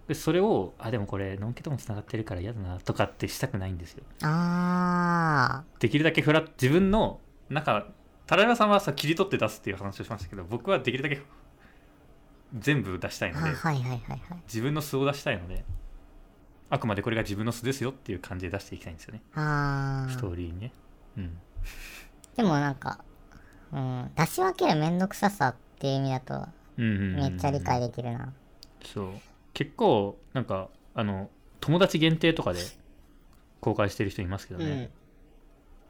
でそれをあでもこれのんけともつながってるから嫌だなとかってしたくないんですよ。あできるだけフラ自分のなんかタララさんはさ切り取って出すっていう話をしましたけど僕はできるだけ全部出したいのではいはいはいはい。自分の素を出したいのであくまでこれが自分の素ですよっていう感じで出していきたいんですよね。あストーーリーにね。うん。でもなんか、うん、出し分けるめんどくささっていう意味だとめっちゃ理解できるな、そう。結構なんかあの友達限定とかで公開してる人いますけどね、うん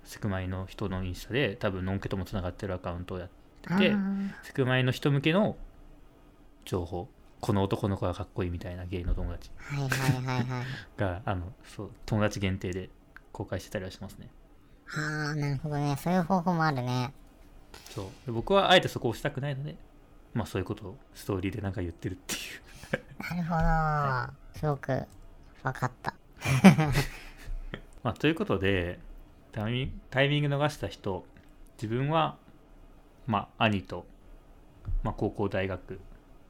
セクマイの人のインスタで多分のんけともつながってるアカウントをやあでー。セクマイの人向けの情報。この男の子がかっこいいみたいなゲイの友達。はいはいはいはい。があのそう友達限定で公開してたりはしますね。ああなるほどね。そういう方法もあるね。そう。で僕はあえてそこをしたくないのでまあそういうことをストーリーでなんか言ってるっていう。なるほど。すごく分かった。*laughs* まあということでタイミンタイミング逃した人自分はまあ兄と、まあ、高校大学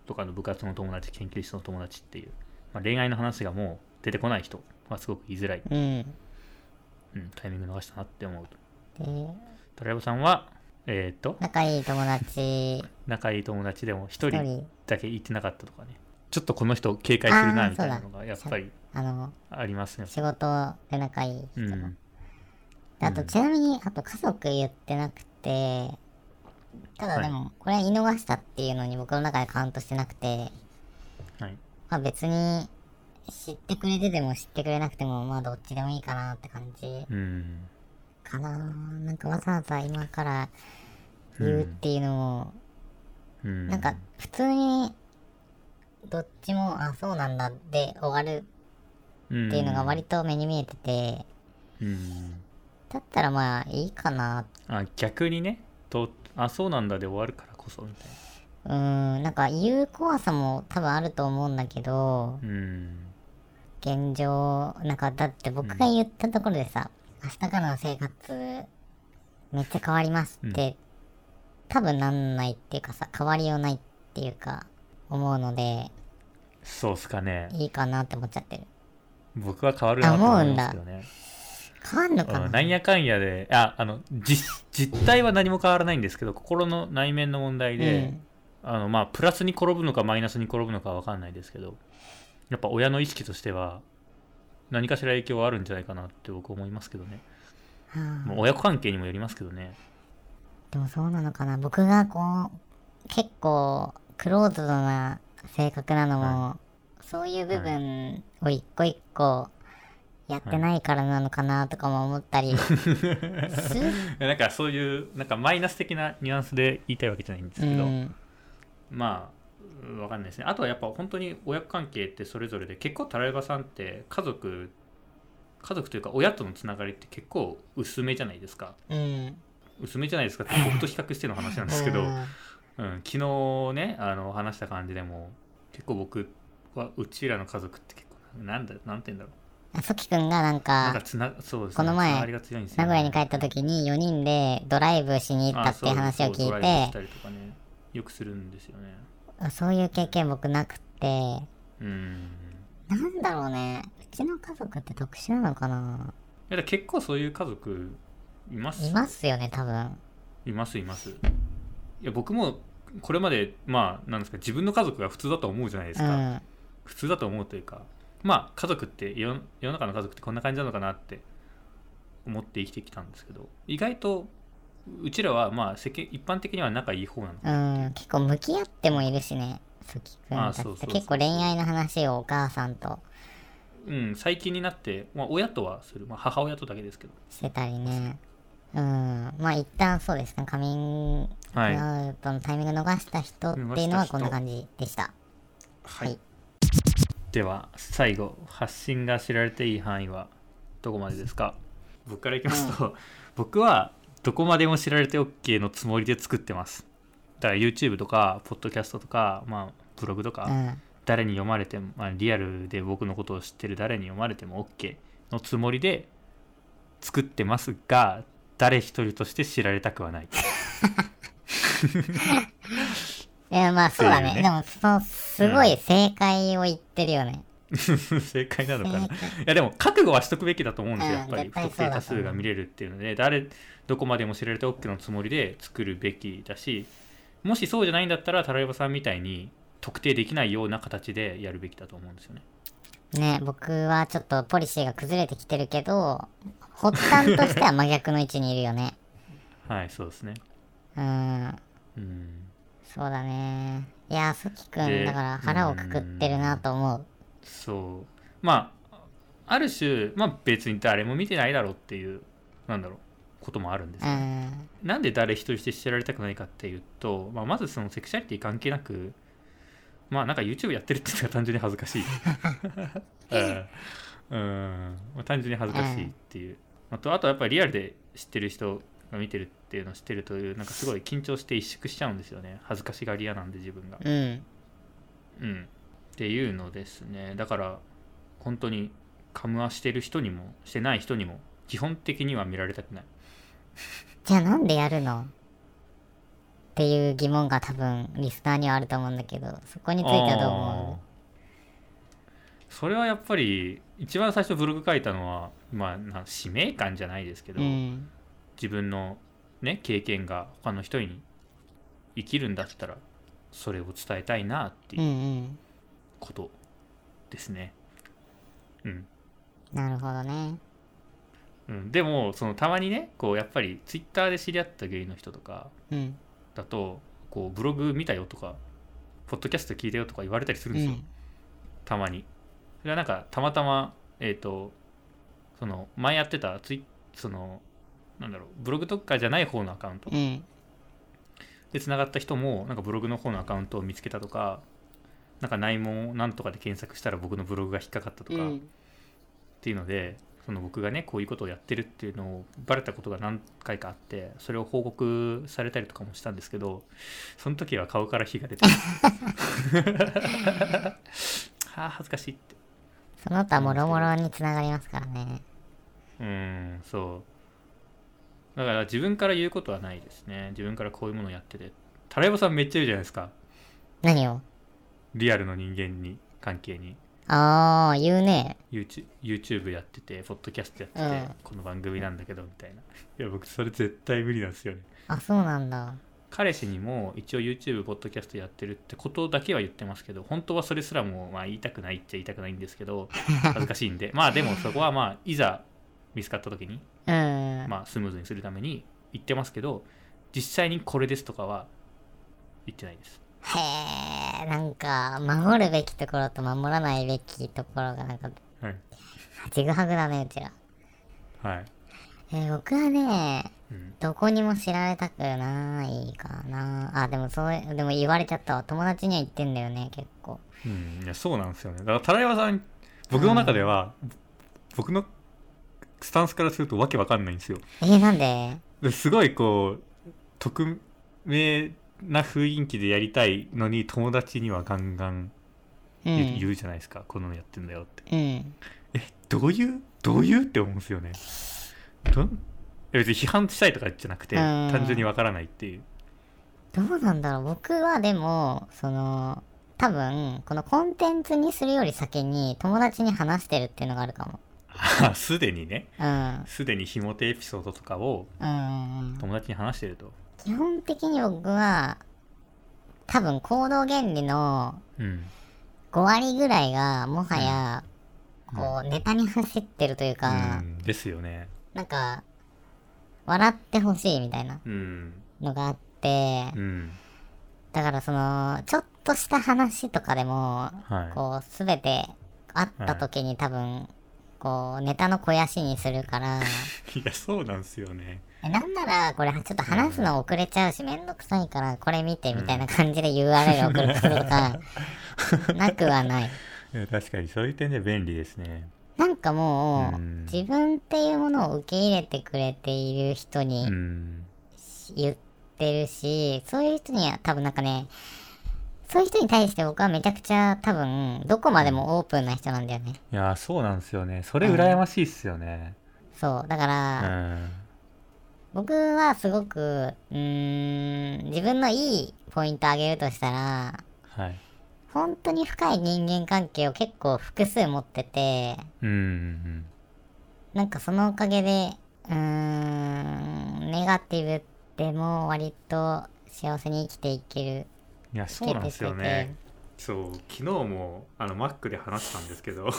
とかの部活の友達研究室の友達っていう、まあ、恋愛の話がもう出てこない人はすごく言いづらい、うん。うん、タイミング逃したなって思うと。でタラヤバさんはえっ、と？仲いい友達。仲いい友達でも一人一人。だけ言ってなかったとかね。ちょっとこの人警戒するなみたいなのがやっぱりあのありますね。仕事で仲いい人。の、うんであとちなみにあと家族言ってなくてただでもこれは言い逃したっていうのに僕の中でカウントしてなくてはい。まあ別に知ってくれてても知ってくれなくてもまあどっちでもいいかなって感じうん。かな。なんかわざわざ今から言うっていうのも、うん。なんか普通にどっちもあそうなんだで終わるっっていうのが割と目に見えてて、うんだったらまあいいかな。あ逆にね。とあそうなんだで終わるからこそみたいうーんなんか言う怖さも多分あると思うんだけどなうん。現状なんかだって僕が言ったところでさ、明日からの生活めっちゃ変わりますって、多分なんないっていうかさ変わりようないっていうか思うのでそうっすかね。いいかなって思っちゃってる。僕は変わるなと思いますけどね変わんのかな、うんなんやかんやで。ああの実実態は何も変わらないんですけど心の内面の問題で、あのまあプラスに転ぶのかマイナスに転ぶのかは分かんないですけどやっぱ親の意識としては何かしら影響はあるんじゃないかなって僕思いますけどね。うんはあもう親子関係にもよりますけどね。でもそうなのかな？僕がこう結構クローズドな性格なのも、そういう部分を一個一個やってないからなのかなとかも思ったりす *laughs* なんかそういうなんかマイナス的なニュアンスで言いたいわけじゃないんですけど、うん。まあわかんないですね。あとはやっぱ本当に親子関係ってそれぞれで結構タラレバさんって家族家族というか親とのつながりって結構薄めじゃないですか。うん。薄めじゃないですかって僕と比較しての話なんですけど、ううんん、昨日ねあの話した感じでも結構僕はうちらの家族って結構なんだなんて言うんだろうあそきくんがなんなんかかつなそうですねこの前名古屋に帰った時に4人でドライブしに行ったっていう話を聞いてよくするんですよね。そういう経験僕なくて。うん。なんだろうね。うちの家族って特殊なのかな。いやだ結構そういう家族います。いますよね多分。いますいます。いや僕もこれまでまあなんですか自分の家族が普通だと思うじゃないですか、うん。普通だと思うというかまあ家族って世世の中の家族ってこんな感じなのかなって思って生きてきたんですけど意外とうちらはまあ世間一般的には仲いい方なのう。ん結構向き合ってもいるしねそきくんたちって。結構恋愛の話をお母さんと。うん最近になって、まあ、親とはする、まあ、母親とだけですけど。してたりね。うんまあ一旦そうですねカミングはい。アウトのタイミング逃した人っていうのはこんな感じでした。はい、はいでは最後発信が知られていい範囲はどこまでですか？僕からいきますと、僕はどこまでも知られて OK のつもりで作ってます。だから YouTube とかポッドキャストとか、まあ、ブログとか、うん。誰に読まれても、まあ、リアルで僕のことを知ってる誰に読まれても OK のつもりで作ってますが誰一人として知られたくはない *laughs* いやまあそうだね。ね。でもそのすごい正解を言ってるよね、*laughs* 正解なのかな。いやでも覚悟はしとくべきだと思うんですよ。うんやっぱり不特定多数が見れるっていうので誰どこまでも知られて OK のつもりで作るべきだしもしそうじゃないんだったらタライバさんみたいに特定できないような形でやるべきだと思うんですよね。ね僕はちょっとポリシーが崩れてきてるけど発端としては真逆の位置にいるよね。*laughs* はいそうですね。うん。うんそうだね。いやそきくでんだから腹をくくってるなと思う。そう。まあある種まあ別に誰も見てないだろうっていうなんだろうこともあるんですうよ、ん。なんで誰一人して知られたくないかっていうと、まあ、まずそのセクシャリティ関係なくまあなんか YouTube やってるっていうのが単純に恥ずかしい。*laughs* うん。単純に恥ずかしいっていう、あとあとやっぱりリアルで知ってる人が見てるっていうのを知ってるというなんかすごい緊張して萎縮しちゃうんですよね。恥ずかしがり屋なんで自分が。うん。うん。っていうのですね。だから本当にカムアしてる人にもしてない人にも基本的には見られたくない。じゃあなんでやるの？っていう疑問が多分リスナーにはあると思うんだけどそこについてはどう思あー。それはやっぱり一番最初ブログ書いたのはまあな使命感じゃないですけうど、うん自分のね経験が他の人に生きるんだったらそれを伝えたいなってうんいううんことですね。うん、なるほどね。うん、でもそのたまにねこうやっぱりツイッターで知り合ったゲイの人とかうん。だとこうブログ見たよとかポッドキャスト聞いたよとか言われたりするんですよ、うん。たまに。それはなんかたまたまえっ、とその前やってたツイそのなんだろうブログとかじゃない方のアカウント。うん。でつながった人もなんかブログの方のアカウントを見つけたとかなんか内門をなんとかで検索したら僕のブログが引っかかったとかっうん。ていうので、その僕がねこういうことをやってるっていうのをバレたことが何回かあってそれを報告されたりとかもしたんですけどその時は顔から火が出て *laughs* はあ恥ずかしいって。その他もろもろにつながりますからね。うーんそうだから自分から言うことはないですね。自分からこういうものをやってて。タライボさんめっちゃ言うじゃないですか。何を？リアルの人間に関係に。ああ言うね。YouTube, YouTube やっててポッドキャストやってて、うん。この番組なんだけどみたいな。いや僕それ絶対無理なんですよね。あそうなんだ。彼氏にも一応 YouTube ポッドキャストやってるってことだけは言ってますけど本当はそれすらもまあ言いたくないっちゃ言いたくないんですけど恥ずかしいんで。*laughs* まあでもそこはまあいざ見つかった時にうん、まあ、スムーズにするために言ってますけど実際にこれですとかは言ってないです。へえなんか守るべきところと守らないべきところがなんかはい、ちぐはぐだねうちら。はい。えー僕はねうん、どこにも知られたくないかな。あでもそうでも言われちゃったわ。友達には言ってんだよね結構。うん、いやそうなんですよね。だからタラヤマさん僕の中では僕のスタンスからするとわけわかんないんですよ。えー、なんで？すごいこう匿名な雰囲気でやりたいのに友達にはガンガンうん。言う言うじゃないですか、このやってんだよって。うん。えどういうどういうって思うんですよね。ど別に批判したいとかじゃなくてうん。単純にわからないっていう。どうなんだろう。僕はでも、その、多分、このコンテンツにするより先に友達に話してるっていうのがあるかも。あ *laughs* すでにねうん。すでにひも手エピソードとかをうん。うんうん。友達に話してると。基本的に僕は、多分行動原理のうん。5割ぐらいが、もはや、こう、ネタに走ってるというか、うん。ですよね。なんか、笑ってほしいみたいなうん。のがあって、うん。だからその、ちょっとした話とかでも、はい。こう、すべてあった時に多分、こう、ネタの肥やしにするから、*laughs* いやそうなんですよね。えなんなら、これちょっと話すの遅れちゃうし、めんどくさいから、これ見て、みたいな感じで URL 送ることとか、*laughs* なくはない。いや確かにそういう点で便利ですね。なんかもう、うん。自分っていうものを受け入れてくれている人うにん。言ってるし、そういう人には多分なんかね、そういう人に対して僕はめちゃくちゃ多分、どこまでもオープンな人なんだよね。いやそうなんですよねそれ羨ましいっすよねそう。だかうら、ん僕はすごく、うーん、自分のいいポイントあげるとしたら、はい本当に深い人間関係を結構複数持ってて、うんうんなんかそのおかげで、うーん、ネガティブでも割と幸せに生きていける。いやそうなんですよね。そう昨日もあのマックで話したんですけど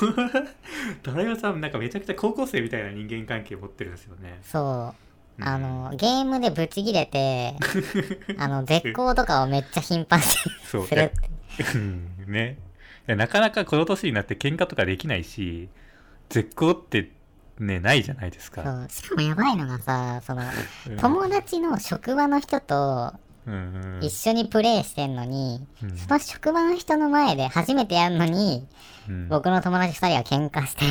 *laughs* ダライさんなんかめちゃくちゃ高校生みたいな人間関係持ってるんですよね。そう。うん。あの、ゲームでブチギレて、*laughs* あの、絶好とかをめっちゃ頻繁に *laughs* するって。うんね。なかなかこの年になって喧嘩とかできないし絶好ってねないじゃないですか。そう。しかもやばいのがさ、その、うん。友達の職場の人とうんうん。一緒にプレイしてんのに、うん。その職場の人の前で初めてやるのに、うん。僕の友達二人は喧嘩して、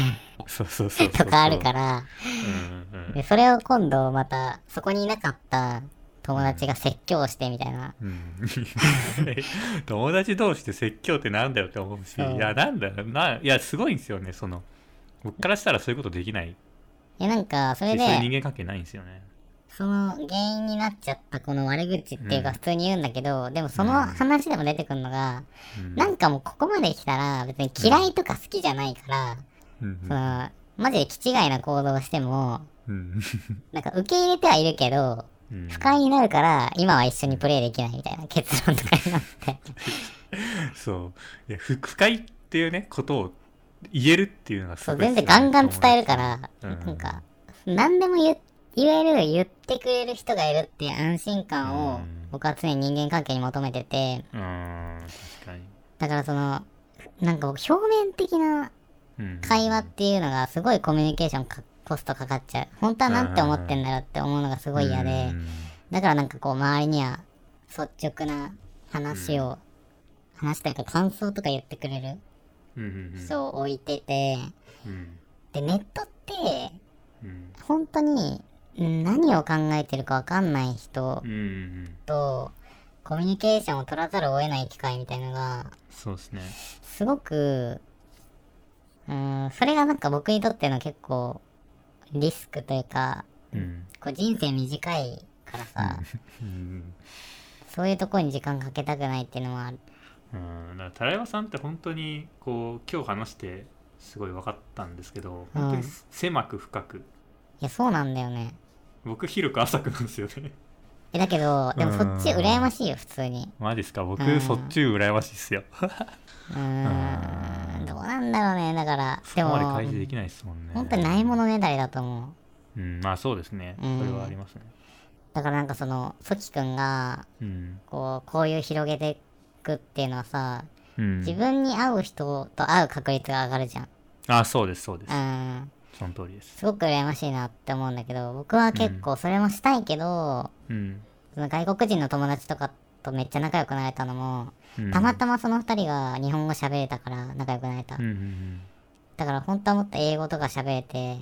そうそうそうそうとかあるから、うんうんで、それを今度また、そこにいなかった友達が説教してみたいな。うん。*laughs* 友達同士で説教ってなんだよって思うし、いや、なんだよ、な、いや、すごいんですよね、その、僕からしたらそういうことできない。え、なんか、それでそういうで、人間関係ないんですよね。その原因になっちゃったこの悪口っていうかうん普通に言うんだけど、でもその話でも出てくるのが、うん。なんかもうここまで来たら別に嫌いとか好きじゃないから、うんその、マジで気違いな行動をしても、うん。*laughs* なんか受け入れてはいるけど、うん。不快になるから今は一緒にプレイできないみたいな結論とかになって。*laughs* そう。いや不不快っていうねことを言えるっていうのがすそう、ごい全然ガンガン伝えるから、うん。なんか、何でも言言える、言ってくれる人がいるっていう安心感をうん。僕は常に人間関係に求めてて、だからその、なんか僕表面的なうん、会話っていうのがすごいコミュニケーションかコストかかっちゃう。本当はなんて思ってんだろうって思うのがすごい嫌で。う、ん。だからなんかこう周りには率直な話を、話というか感想とか言ってくれる人を置いてて、うん。で、ネットってうん。本当にうん何を考えてるかわかんない人うん。うんとコミュニケーションを取らざるを得ない機会みたいなのがそうですね。すごくうんそれがなんか僕にとっての結構リスクというかうん。こう人生短いからさうん。そういうところに時間かけたくないっていうのはある。うん、だからタラヤマさんって本当にこう今日話してすごい分かったんですけど本当に狭く深く、いやそうなんだよね僕広く浅くなんですよね。えだけどでもそっち羨ましいよ普通に。マジっすか？僕うん。そっち羨ましいっすよ。*laughs* うーんどうなんだろうね。だからそでもこまで開示できないですもんね。本当にないものねだりだと思う。うんまあそうですね。うん。それはありますね。だからなんかそのソキくんがうん、こうこういう広げていくっていうのはさうん、自分に合う人と会う確率が上がるじゃん。あそうですそうです。うんその通りです。すごく羨ましいなって思うんだけど僕は結構それもしたいけど、うん、その外国人の友達とかとめっちゃ仲良くなれたのも、うん、たまたまその二人が日本語喋れたから仲良くなれた、うんうんだから本当はもっと英語とか喋れて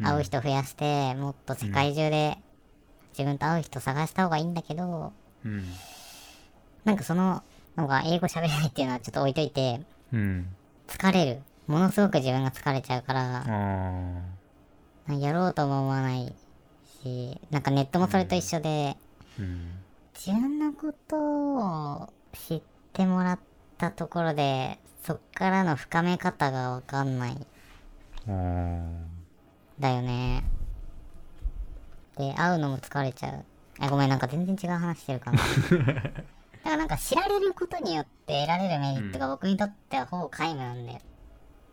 うん。会う人増やしてもっと世界中で自分と合う人探した方がいいんだけど、うん。なんかその、なんか英語喋れないっていうのはちょっと置いといて、うん。疲れる。ものすごく自分が疲れちゃうから、あやろうとも思わないし、なんかネットもそれと一緒で、ーうん自分のことを知ってもらったところで、そっからの深め方がわかんない。だよね。で、会うのも疲れちゃう。え、ごめん、なんか全然違う話してるかな。*laughs* だからなんか知られることによって得られるメリットが僕にとってはほぼ皆無なんだよ。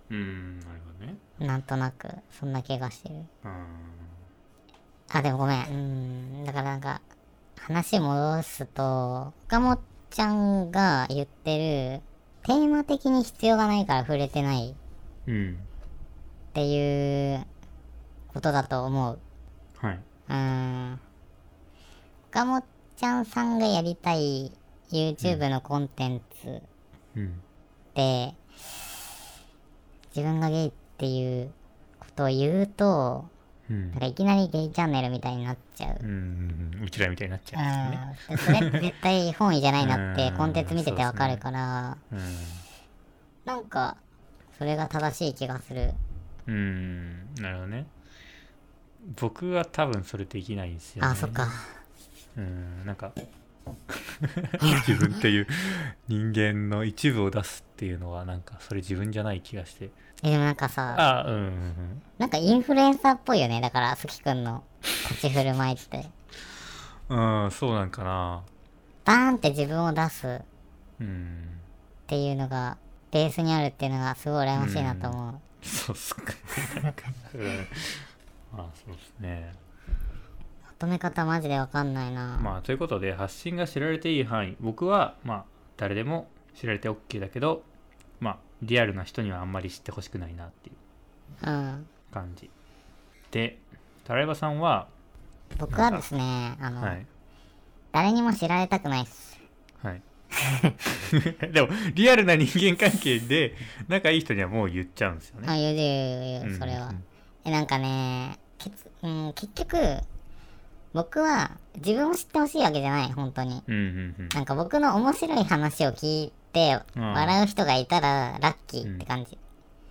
うんなるほどねなんとなく、そんな気がしてる。ああ、でもごめん。うーん、だからなんか、話戻すと、岡本ちゃんが言ってる、テーマ的に必要がないから触れてないーうんっていうことだと思う。はいうーん。岡本ちゃんさんがやりたい YouTube のコンテンツうんで、自分がゲイっていうことを言うと、うん。なんかいきなりゲイチャンネルみたいになっちゃう。うん。うちらみたいになっちゃうねそれ絶対本意じゃないなってうん。コンテンツ見ててわかるから、うん。なん。か、それが正しい気がする。うーん。なるほどね僕は多分それできないん。ですよ、ね、あ、そっか。うん。なん。か *laughs* 自分っていう人間の一部を出すっていうのはなんかそれ自分じゃない気がしてえ、でもなんかさ、あうんうんうんなんかインフルエンサーっぽいよね。だから、すきくんの立ち振る舞いって。うんそうなんかなバーンって自分を出すっうんていうのが、ベースにあるっていうのがすごい羨ましいなと思う。そうっすかうんまあそうですねまとめ方マジでわかんないな。まあということで発信が知られていい範囲僕はまあ誰でも知られて OK だけどまあリアルな人にはあんまり知ってほしくないなっていううん。感じでタライバさんは僕はですね、あの、はい誰にも知られたくないっす。はい *laughs* でもリアルな人間関係で仲いい人にはもう言っちゃうんですよねあ、言う言う言う、それは。うんえ、なんかね、けつうん、結局、僕は自分を知ってほしいわけじゃない、本当に。うんうんうん。なんか僕の面白い話を聞いて、うん笑う人がいたらラッキーって感じ。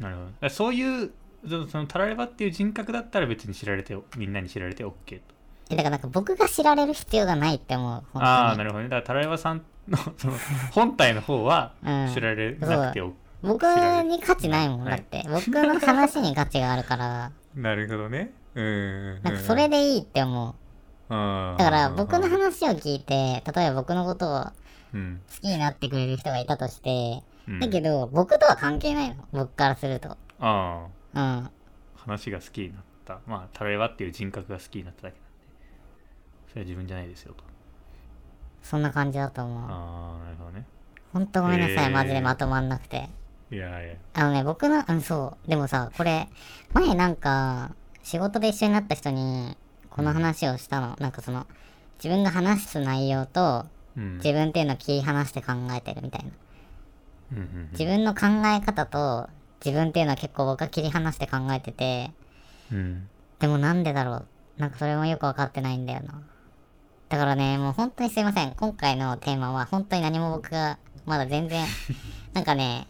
なるほど。そういうそのそのタラレバっていう人格だったら別に知られてみんなに知られて OK と。え、だからなんか僕が知られる必要がないって思う。ああなるほどね。だからタラレバさんのその本体の方はうん。知られなくて OK 僕に価値ないもん、はいだって。僕の話に価値があるから、*laughs* なるほどね。うんうん。なんかそれでいいって思う。だだから僕の話を聞いて、例えば僕のことをうん。好きになってくれる人がいたとして、うん。だけど僕とは関係ないの、僕からすると。ああ。うん。話が好きになった。まあタラレバっていう人格が好きになっただけなんで。それは自分じゃないですよと。そんな感じだと思う。ああなるほどね。ほんとごめんなさい、へー。マジでまとまんなくて。いやいや。あのね、僕の、うん、そう。でもさ、これ、前なんか、仕事で一緒になった人に、この話をしたの。なんかその、自分が話す内容と、うん自分っていうのを切り離して考えてるみたいな。うんうん自分の考え方と、自分っていうのは結構僕は切り離して考えてて、うんでもなんでだろう？なんかそれもよくわかってないんだよな。だからね、もう本当にすいません。今回のテーマは本当に何も僕がまだ全然、*laughs* なんかね、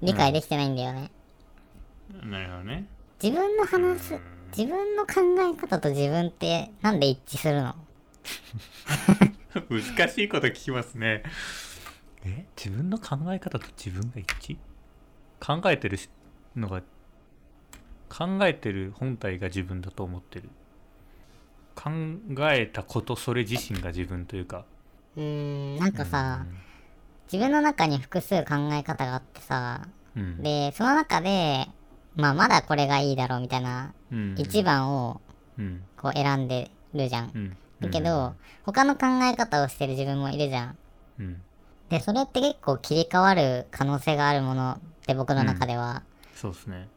理解できてないんだよね。なるほどね自分の話す、自分の考え方と自分ってなんで一致するの？*laughs* 難しいこと聞きますね。え？自分の考え方と自分が一致？考えてるしのが考えてる本体が自分だと思ってる。考えたことそれ自身が自分というか。うーん、なんかさ、自分の中に複数考え方があってさ、うん。で、その中で、まあまだこれがいいだろうみたいな、うん一番をうんこう選んでるじゃん。うん。だけど、他の考え方をしてる自分もいるじゃん。うん。で、それって結構切り替わる可能性があるものって僕の中では。そうですね。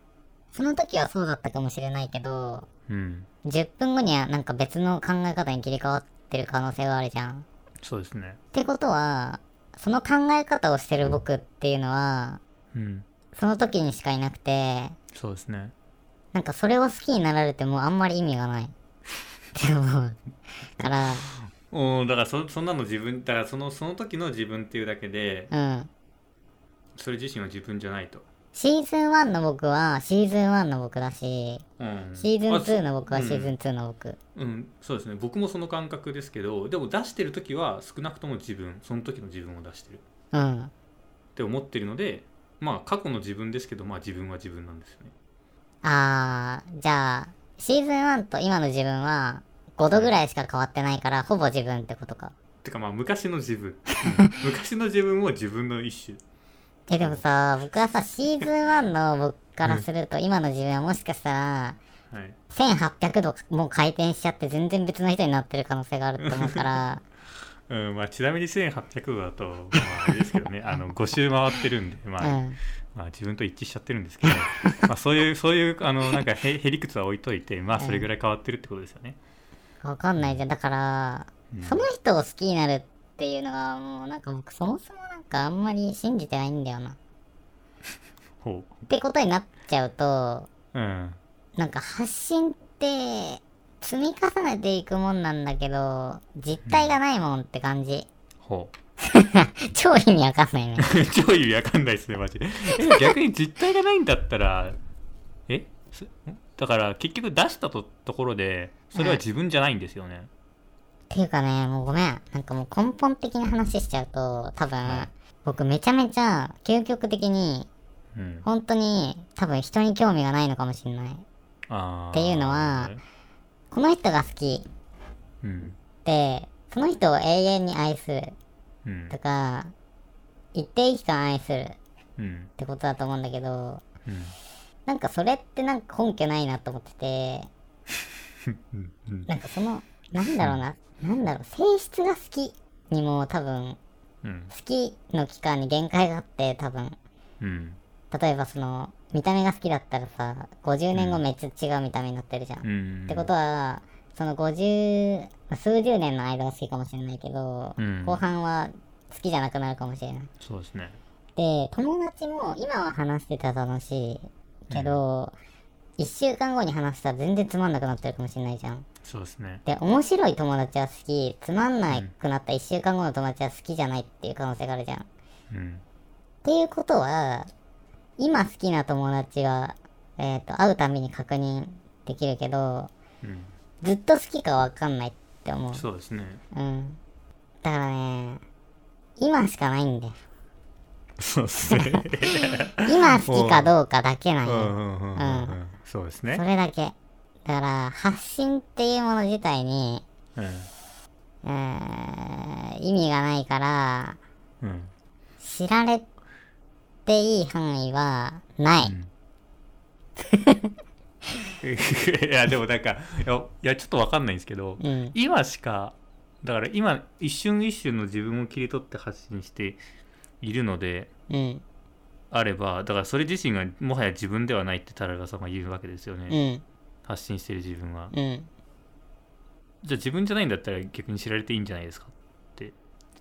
その時はそうだったかもしれないけど、うん。10分後にはなんか別の考え方に切り替わってる可能性があるじゃん。そうですね。ってことは、その考え方をしてる僕っていうのは、うん。その時にしかいなくて、そうですねなんかそれを好きになられてもあんまり意味がない。って思うからうんだからそそんなの自分だからそのその時の自分っていうだけでうん。それ自身は自分じゃないと、シーズン1の僕はシーズン1の僕だしうん、シーズンあ2の僕はう。ん。シーズン2の僕。うん、そうですね。僕もその感覚ですけどでも出してる時は少なくとも自分その時の自分を出してる。うん。って思ってるのでまあ過去の自分ですけどまあ自分は自分なんですよねあーじゃあシーズン1と今の自分は5度ぐらいしか変わってないからほぼ自分ってことか。てかまあ昔の自分、う *laughs* ん昔の自分も自分の一種。えでもさ僕はさシーズン1の僕からすると *laughs* 今の自分はもしかしたらはい。1800度もう回転しちゃって全然別の人になってる可能性があると思うから。*laughs* うんまあ、ちなみに1800度だと、まあ、あれですけどね。あの5周回ってるんで、まあうんまあ、自分と一致しちゃってるんですけど、*laughs* まあ、そういうそういうあのなんかへへりくつは置いといてまあそれぐらい変わってるってことですよね、わかんないじゃん。だからうん。その人を好きになるっていうのはもうなんか僕そもそもなんかあんまり信じてないんだよな。*laughs* っほてことになっちゃうとううん。なんか発信って積み重ねていくもんなんだけど実体がないもんって感じ、ほう *laughs* 超意味わかんないね。*laughs* 超意味わかんないですねマジ。でえ逆に実体がないんだったらえ？だから結局出したとところでそれは自分じゃないんですよね、っていうかねもうごめん。なんかもう根本的な話しちゃうと多分、はい。僕めちゃめちゃ究極的にうん。本当に多分人に興味がないのかもしれない。っていうのはこの人が好き。うん。でその人を永遠に愛するうん。とか一定期間愛する。っうん。てことだと思うんだけどうん。なんかそれってなんか根拠ないなと思っててなんかそのなんだろうな。なんだろう。性質が好きにも多分うん。好きの期間に限界があって多分。うん。例えばその見た目が好きだったらさ50年後うん。めっちゃ違う見た目になってるじゃん、うっんてことはその50数十年の間は好きかもしれないけど、うん。後半は好きじゃなくなるかもしれない。そうですね。で友達も今は話してたら楽しいけど、1週間後に話したら全然つまんなくなってるかもしれないじゃん。そうですね。で面白い友達は好きつまんなくなった1週間後の友達は好きじゃないっていう可能性があるじゃん。うん。っていうことは、今好きな友達は、えっ、と、会うたびに確認できるけど、うんずっと好きかわかんないって思う。そうですねうん。だからね、今しかないんだよ。そうですね *laughs* 今好きかどうかだけなんよ。うんうんうんうんうんそうですそねれだけ。だから、発信っていうもの自体に、うんえー意味がないから、うん知られていい範囲はない。*laughs* *laughs* いやでもなんかいやちょっとわかんないんですけど、うん。今しかだから今一瞬一瞬の自分を切り取って発信しているのでうん。あればだからそれ自身がもはや自分ではないってタラガさんが言うわけですよね、うん。発信してる自分はうん。じゃあ自分じゃないんだったら逆に知られていいんじゃないですかってい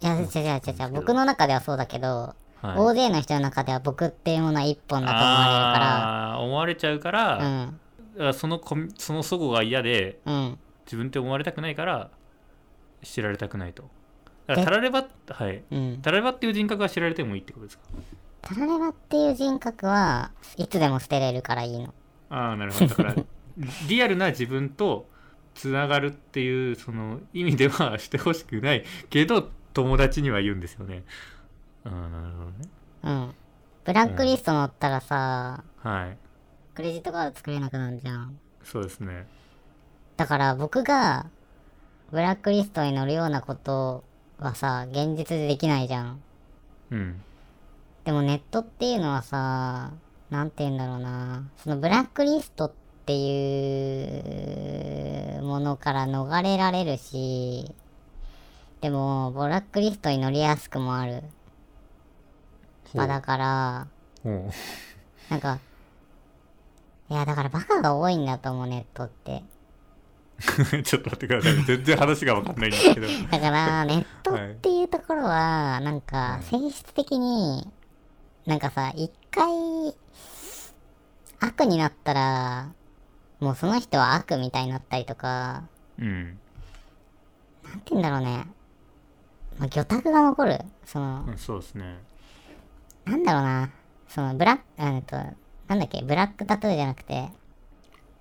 や、違う違う違う。僕の中ではそうだけど、はい大勢の人の中では僕っていうものは一本だと思わあー思われちゃうから,、れるかそのその齟齬が嫌でうん。うん。自分って思われたくないから知られたくないとだからでタラレバはいうん。タラレバっていう人格が知られてもいいってことですか？タラレバっていう人格はいつでも捨てれるからいいの。ああなるほどだから *laughs* リアルな自分とつながるっていうその意味ではしてほしくないけど友達には言うんですよねああなるほどねうん。ブラックリスト乗ったらさ、はいクレジットカード作れなくなるじゃん。そうですねだから僕がブラックリストに乗るようなことはさ、現実でできないじゃん。うんでもネットっていうのはさ、なんて言うんだろうな。そのブラックリストっていうものから逃れられるし、でも、ブラックリストに乗りやすくもある場だから、ほなんか、いや、だからバカが多いんだと思う、ネットって。う *laughs* ちょっと待ってください全然話が分かんないんですけど *laughs* だから、ネットっていうところは、なんか、性質的に、なんかさ、一回、悪になったら、もうその人は悪みたいになったりとか、うんなんて言うんだろうね。まあ、魚拓が残る。その、うんそうですねなんだろうな。その、ブラック、えっと、なんだっけ、ブラックタトゥーじゃなくて、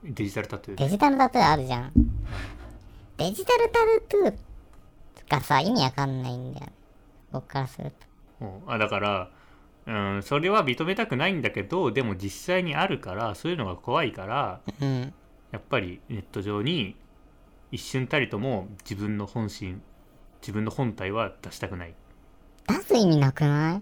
デジタルタトゥーデジタルタトゥーあるじゃん。デジタルタトゥーがさ、意味わかんないんだよね。僕からすると。うんあだからうんそれは認めたくないんだけどでも実際にあるからそういうのが怖いからうん。やっぱりネット上に一瞬たりとも自分の本心自分の本体は出したくない出す意味なくない？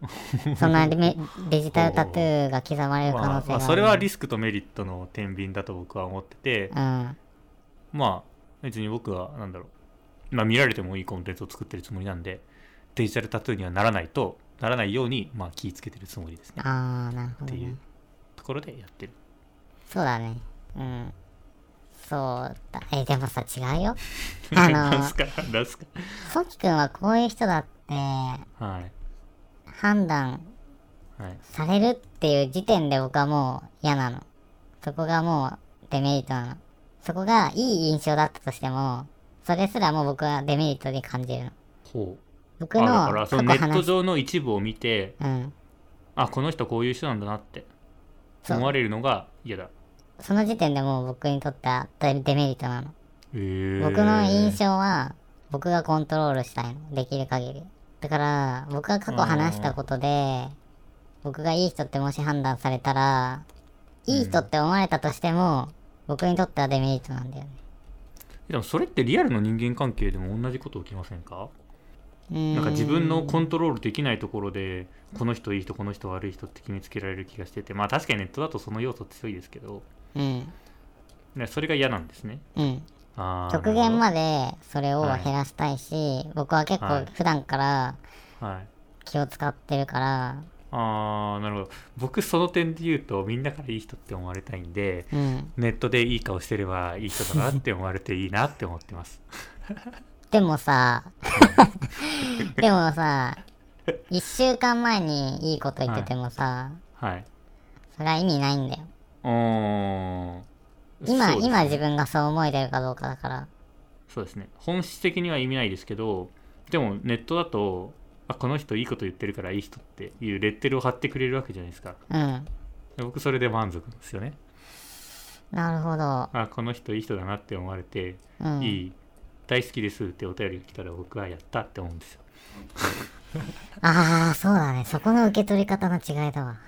*laughs* そんなデジタルタトゥーが刻まれる可まあ能性がある。まあそれはリスクとメリットの天秤だと僕は思っててうん。まあ別に僕はなんだろうまあ見られてもいいコンテンツを作ってるつもりなんでデジタルタトゥーにはならないとならないようにまあ気をつけてるつもりですねあー、なるほど、ねっていう。ところでやってるそうだね。うん。そうだ。え、でもさ、違うよ。*laughs* あのなんす、か？なんすか？ソキ君はこういう人だって、はい判断はいされるっていう時点で僕はもう嫌なの。そこがもうデメリットなの。そこがいい印象だったとしても、それすらもう僕はデメリットに感じるの。ほう僕のあだからそのネット話上の一部を見てうん。あこの人こういう人なんだなって思われるのが嫌だその時点でもう僕にとってはデメリットなの。へー僕の印象は僕がコントロールしたいの。できる限り。だから、僕が過去話したことで、僕がいい人ってもし判断されたら、いい人って思われたとしても、僕にとってはデメリットなんだよね。でもそれってリアルの人間関係でも同じこと起きませんか？ななんか自分のコントロールできないところでこの人いい人この人悪い人って決めつけられる気がしててまあ確かにネットだとその要素強いですけどうん。ねそれが嫌なんですねうん。極限なまでそれをはい減らしたいし、僕は結はい。構普段から気を使ってるから、あーなるほど。僕その点で言うとみんなからいい人って思われたいんでうん。ネットでいい顔してればいい人だなって思われていいなって思ってます。*laughs* でもさ、でもさ、一週間前にいいこと言っててもさ、はい。それは意味ないんだよ。おー今、今自分がそう思えてるかどうかだから。そうですね本質的には意味ないですけどでもネットだとあこの人いいこと言ってるからいい人っていうレッテルを貼ってくれるわけじゃないですかうん。で僕それで満足ですよねなるほど。あこの人いい人だなって思われて、うん。いい大好きですってお便りが来たら僕はやったって思うんですよ、*laughs* ああ、そうだね。そこの受け取り方の違いだわ。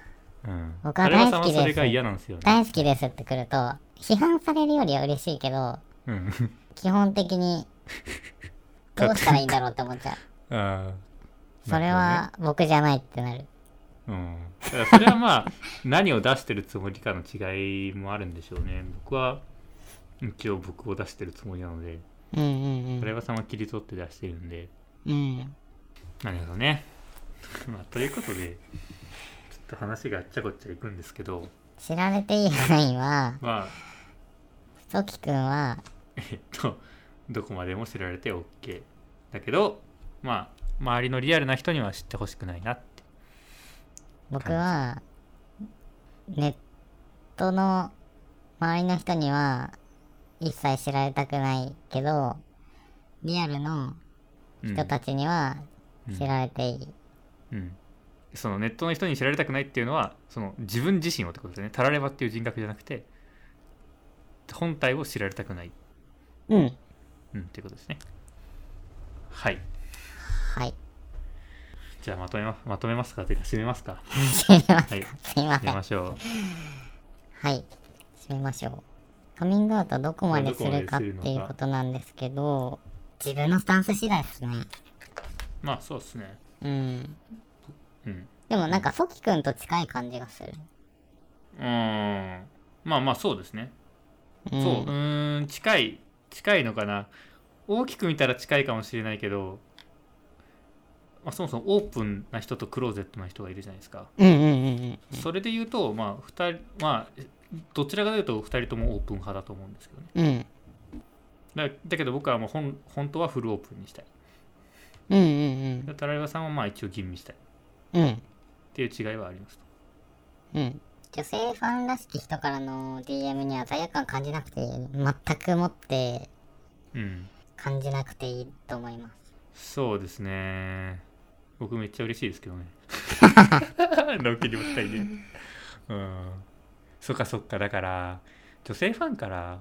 うん、僕は大好きです。ね、大好きですってくると、批判されるよりは嬉しいけど、うん、基本的に、どうしたらいいんだろうって思っちゃう。*laughs* あー。それは僕じゃないってなる。うん、だからそれはまあ *laughs* 何を出してるつもりかの違いもあるんでしょうね。僕は一応僕を出してるつもりなのでうんうんタレバさんは切り取って出してるんで。うん。うん。なるほどね。*laughs* まあということでと話があっちゃこっちゃいくんですけど。知られていい範囲は、まあ。ソキ君は、えっとどこまでも知られて OK だけどまあ周りのリアルな人には知ってほしくないなって。僕は、ネットの周りの人には一切知られたくないけど、リアルのうん人たちにはうん。知られていい。うん、そのネットの人に知られたくないっていうのはその自分自身をってことですねタラレバっていう人格じゃなくて本体を知られたくない、うん。うん、っていうことですねはいはい。じゃあまとめままとめますか？というか締めますか？すみません。はいすいません。締めましょうはい。締めましょう。カミングアウトどこまでするかっていうことなんですけど、自分のスタンス次第ですね。まあそうですねうん。うんでもなんか、ソキ君と近い感じがする。うーんまあまあそうですね、うん、そううーん近い近いのかな大きく見たら近いかもしれないけど、まあ、そもそもオープンな人とクローゼットな人がいるじゃないですかうんうんうんうん。それで言うと、まあ、二人、まあ、どちらかというと、2人ともオープン派だと思うんですけどね。うん。だだけど僕はもう本本当はフルオープンにしたい。うんうんでタライバさんはまあ一応吟味したいっうん。うん。ていう違いはありますと。うん。女性ファンらしき人からの DM には罪悪感感じなくて全くもってうん感じなくていいと思いますそうですね僕めっちゃ嬉しいですけどね *laughs* のんきにもしたいねうんそっかそっかだから女性ファンから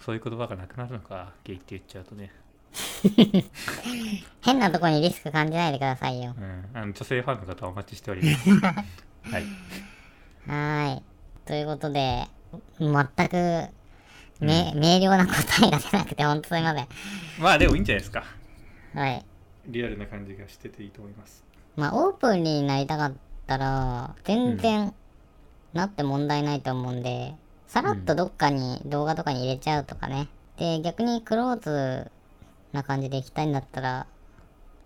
そういう言葉がなくなるのかゲイって言っちゃうとね *laughs* 変なとこにリスク感じないでくださいよ。うん。あの女性ファンの方はお待ちしております。*laughs* はい。はーい。ということで全くめ、明瞭な答えが出なくてほんとすいません。まあでもいいんじゃないですか。はい。リアルな感じがしてていいと思います。まあオープンになりたかったら全然なって問題ないと思うんで、さらっとどっかに動画とかに入れちゃうとかね。で逆にクローズな感じでいきたいんだったら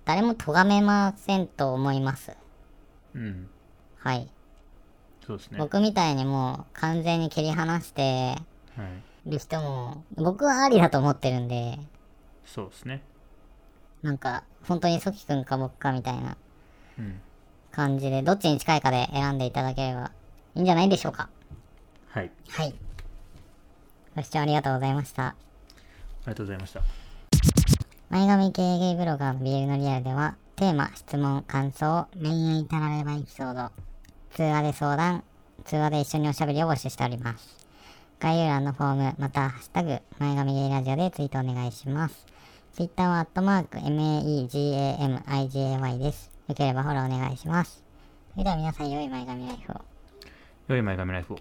誰も咎めませんと思います。うん。はい。そうですね。僕みたいにもう完全に切り離してはいる人も僕はありだと思ってるんでそうですね。なんか本当にソキ君か僕かみたいなうん。感じでどっちに近いかで選んでいただければいいんじゃないでしょうか。はい。はい。ご視聴ありがとうございました。ありがとうございました前髪系ゲイブロガーの BL のリアルではテーマ、質問、感想、恋愛たらればエピソード、通話で相談、通話で一緒におしゃべりを募集しております。概要欄のフォーム、また、ハッシュタグ、前髪ゲイラジオでツイートお願いします。Twitter はアットマーク、MAEGAMIGAY です。よければフォローお願いします。それでは皆さん、良い前髪ライフを。良い前髪ライフを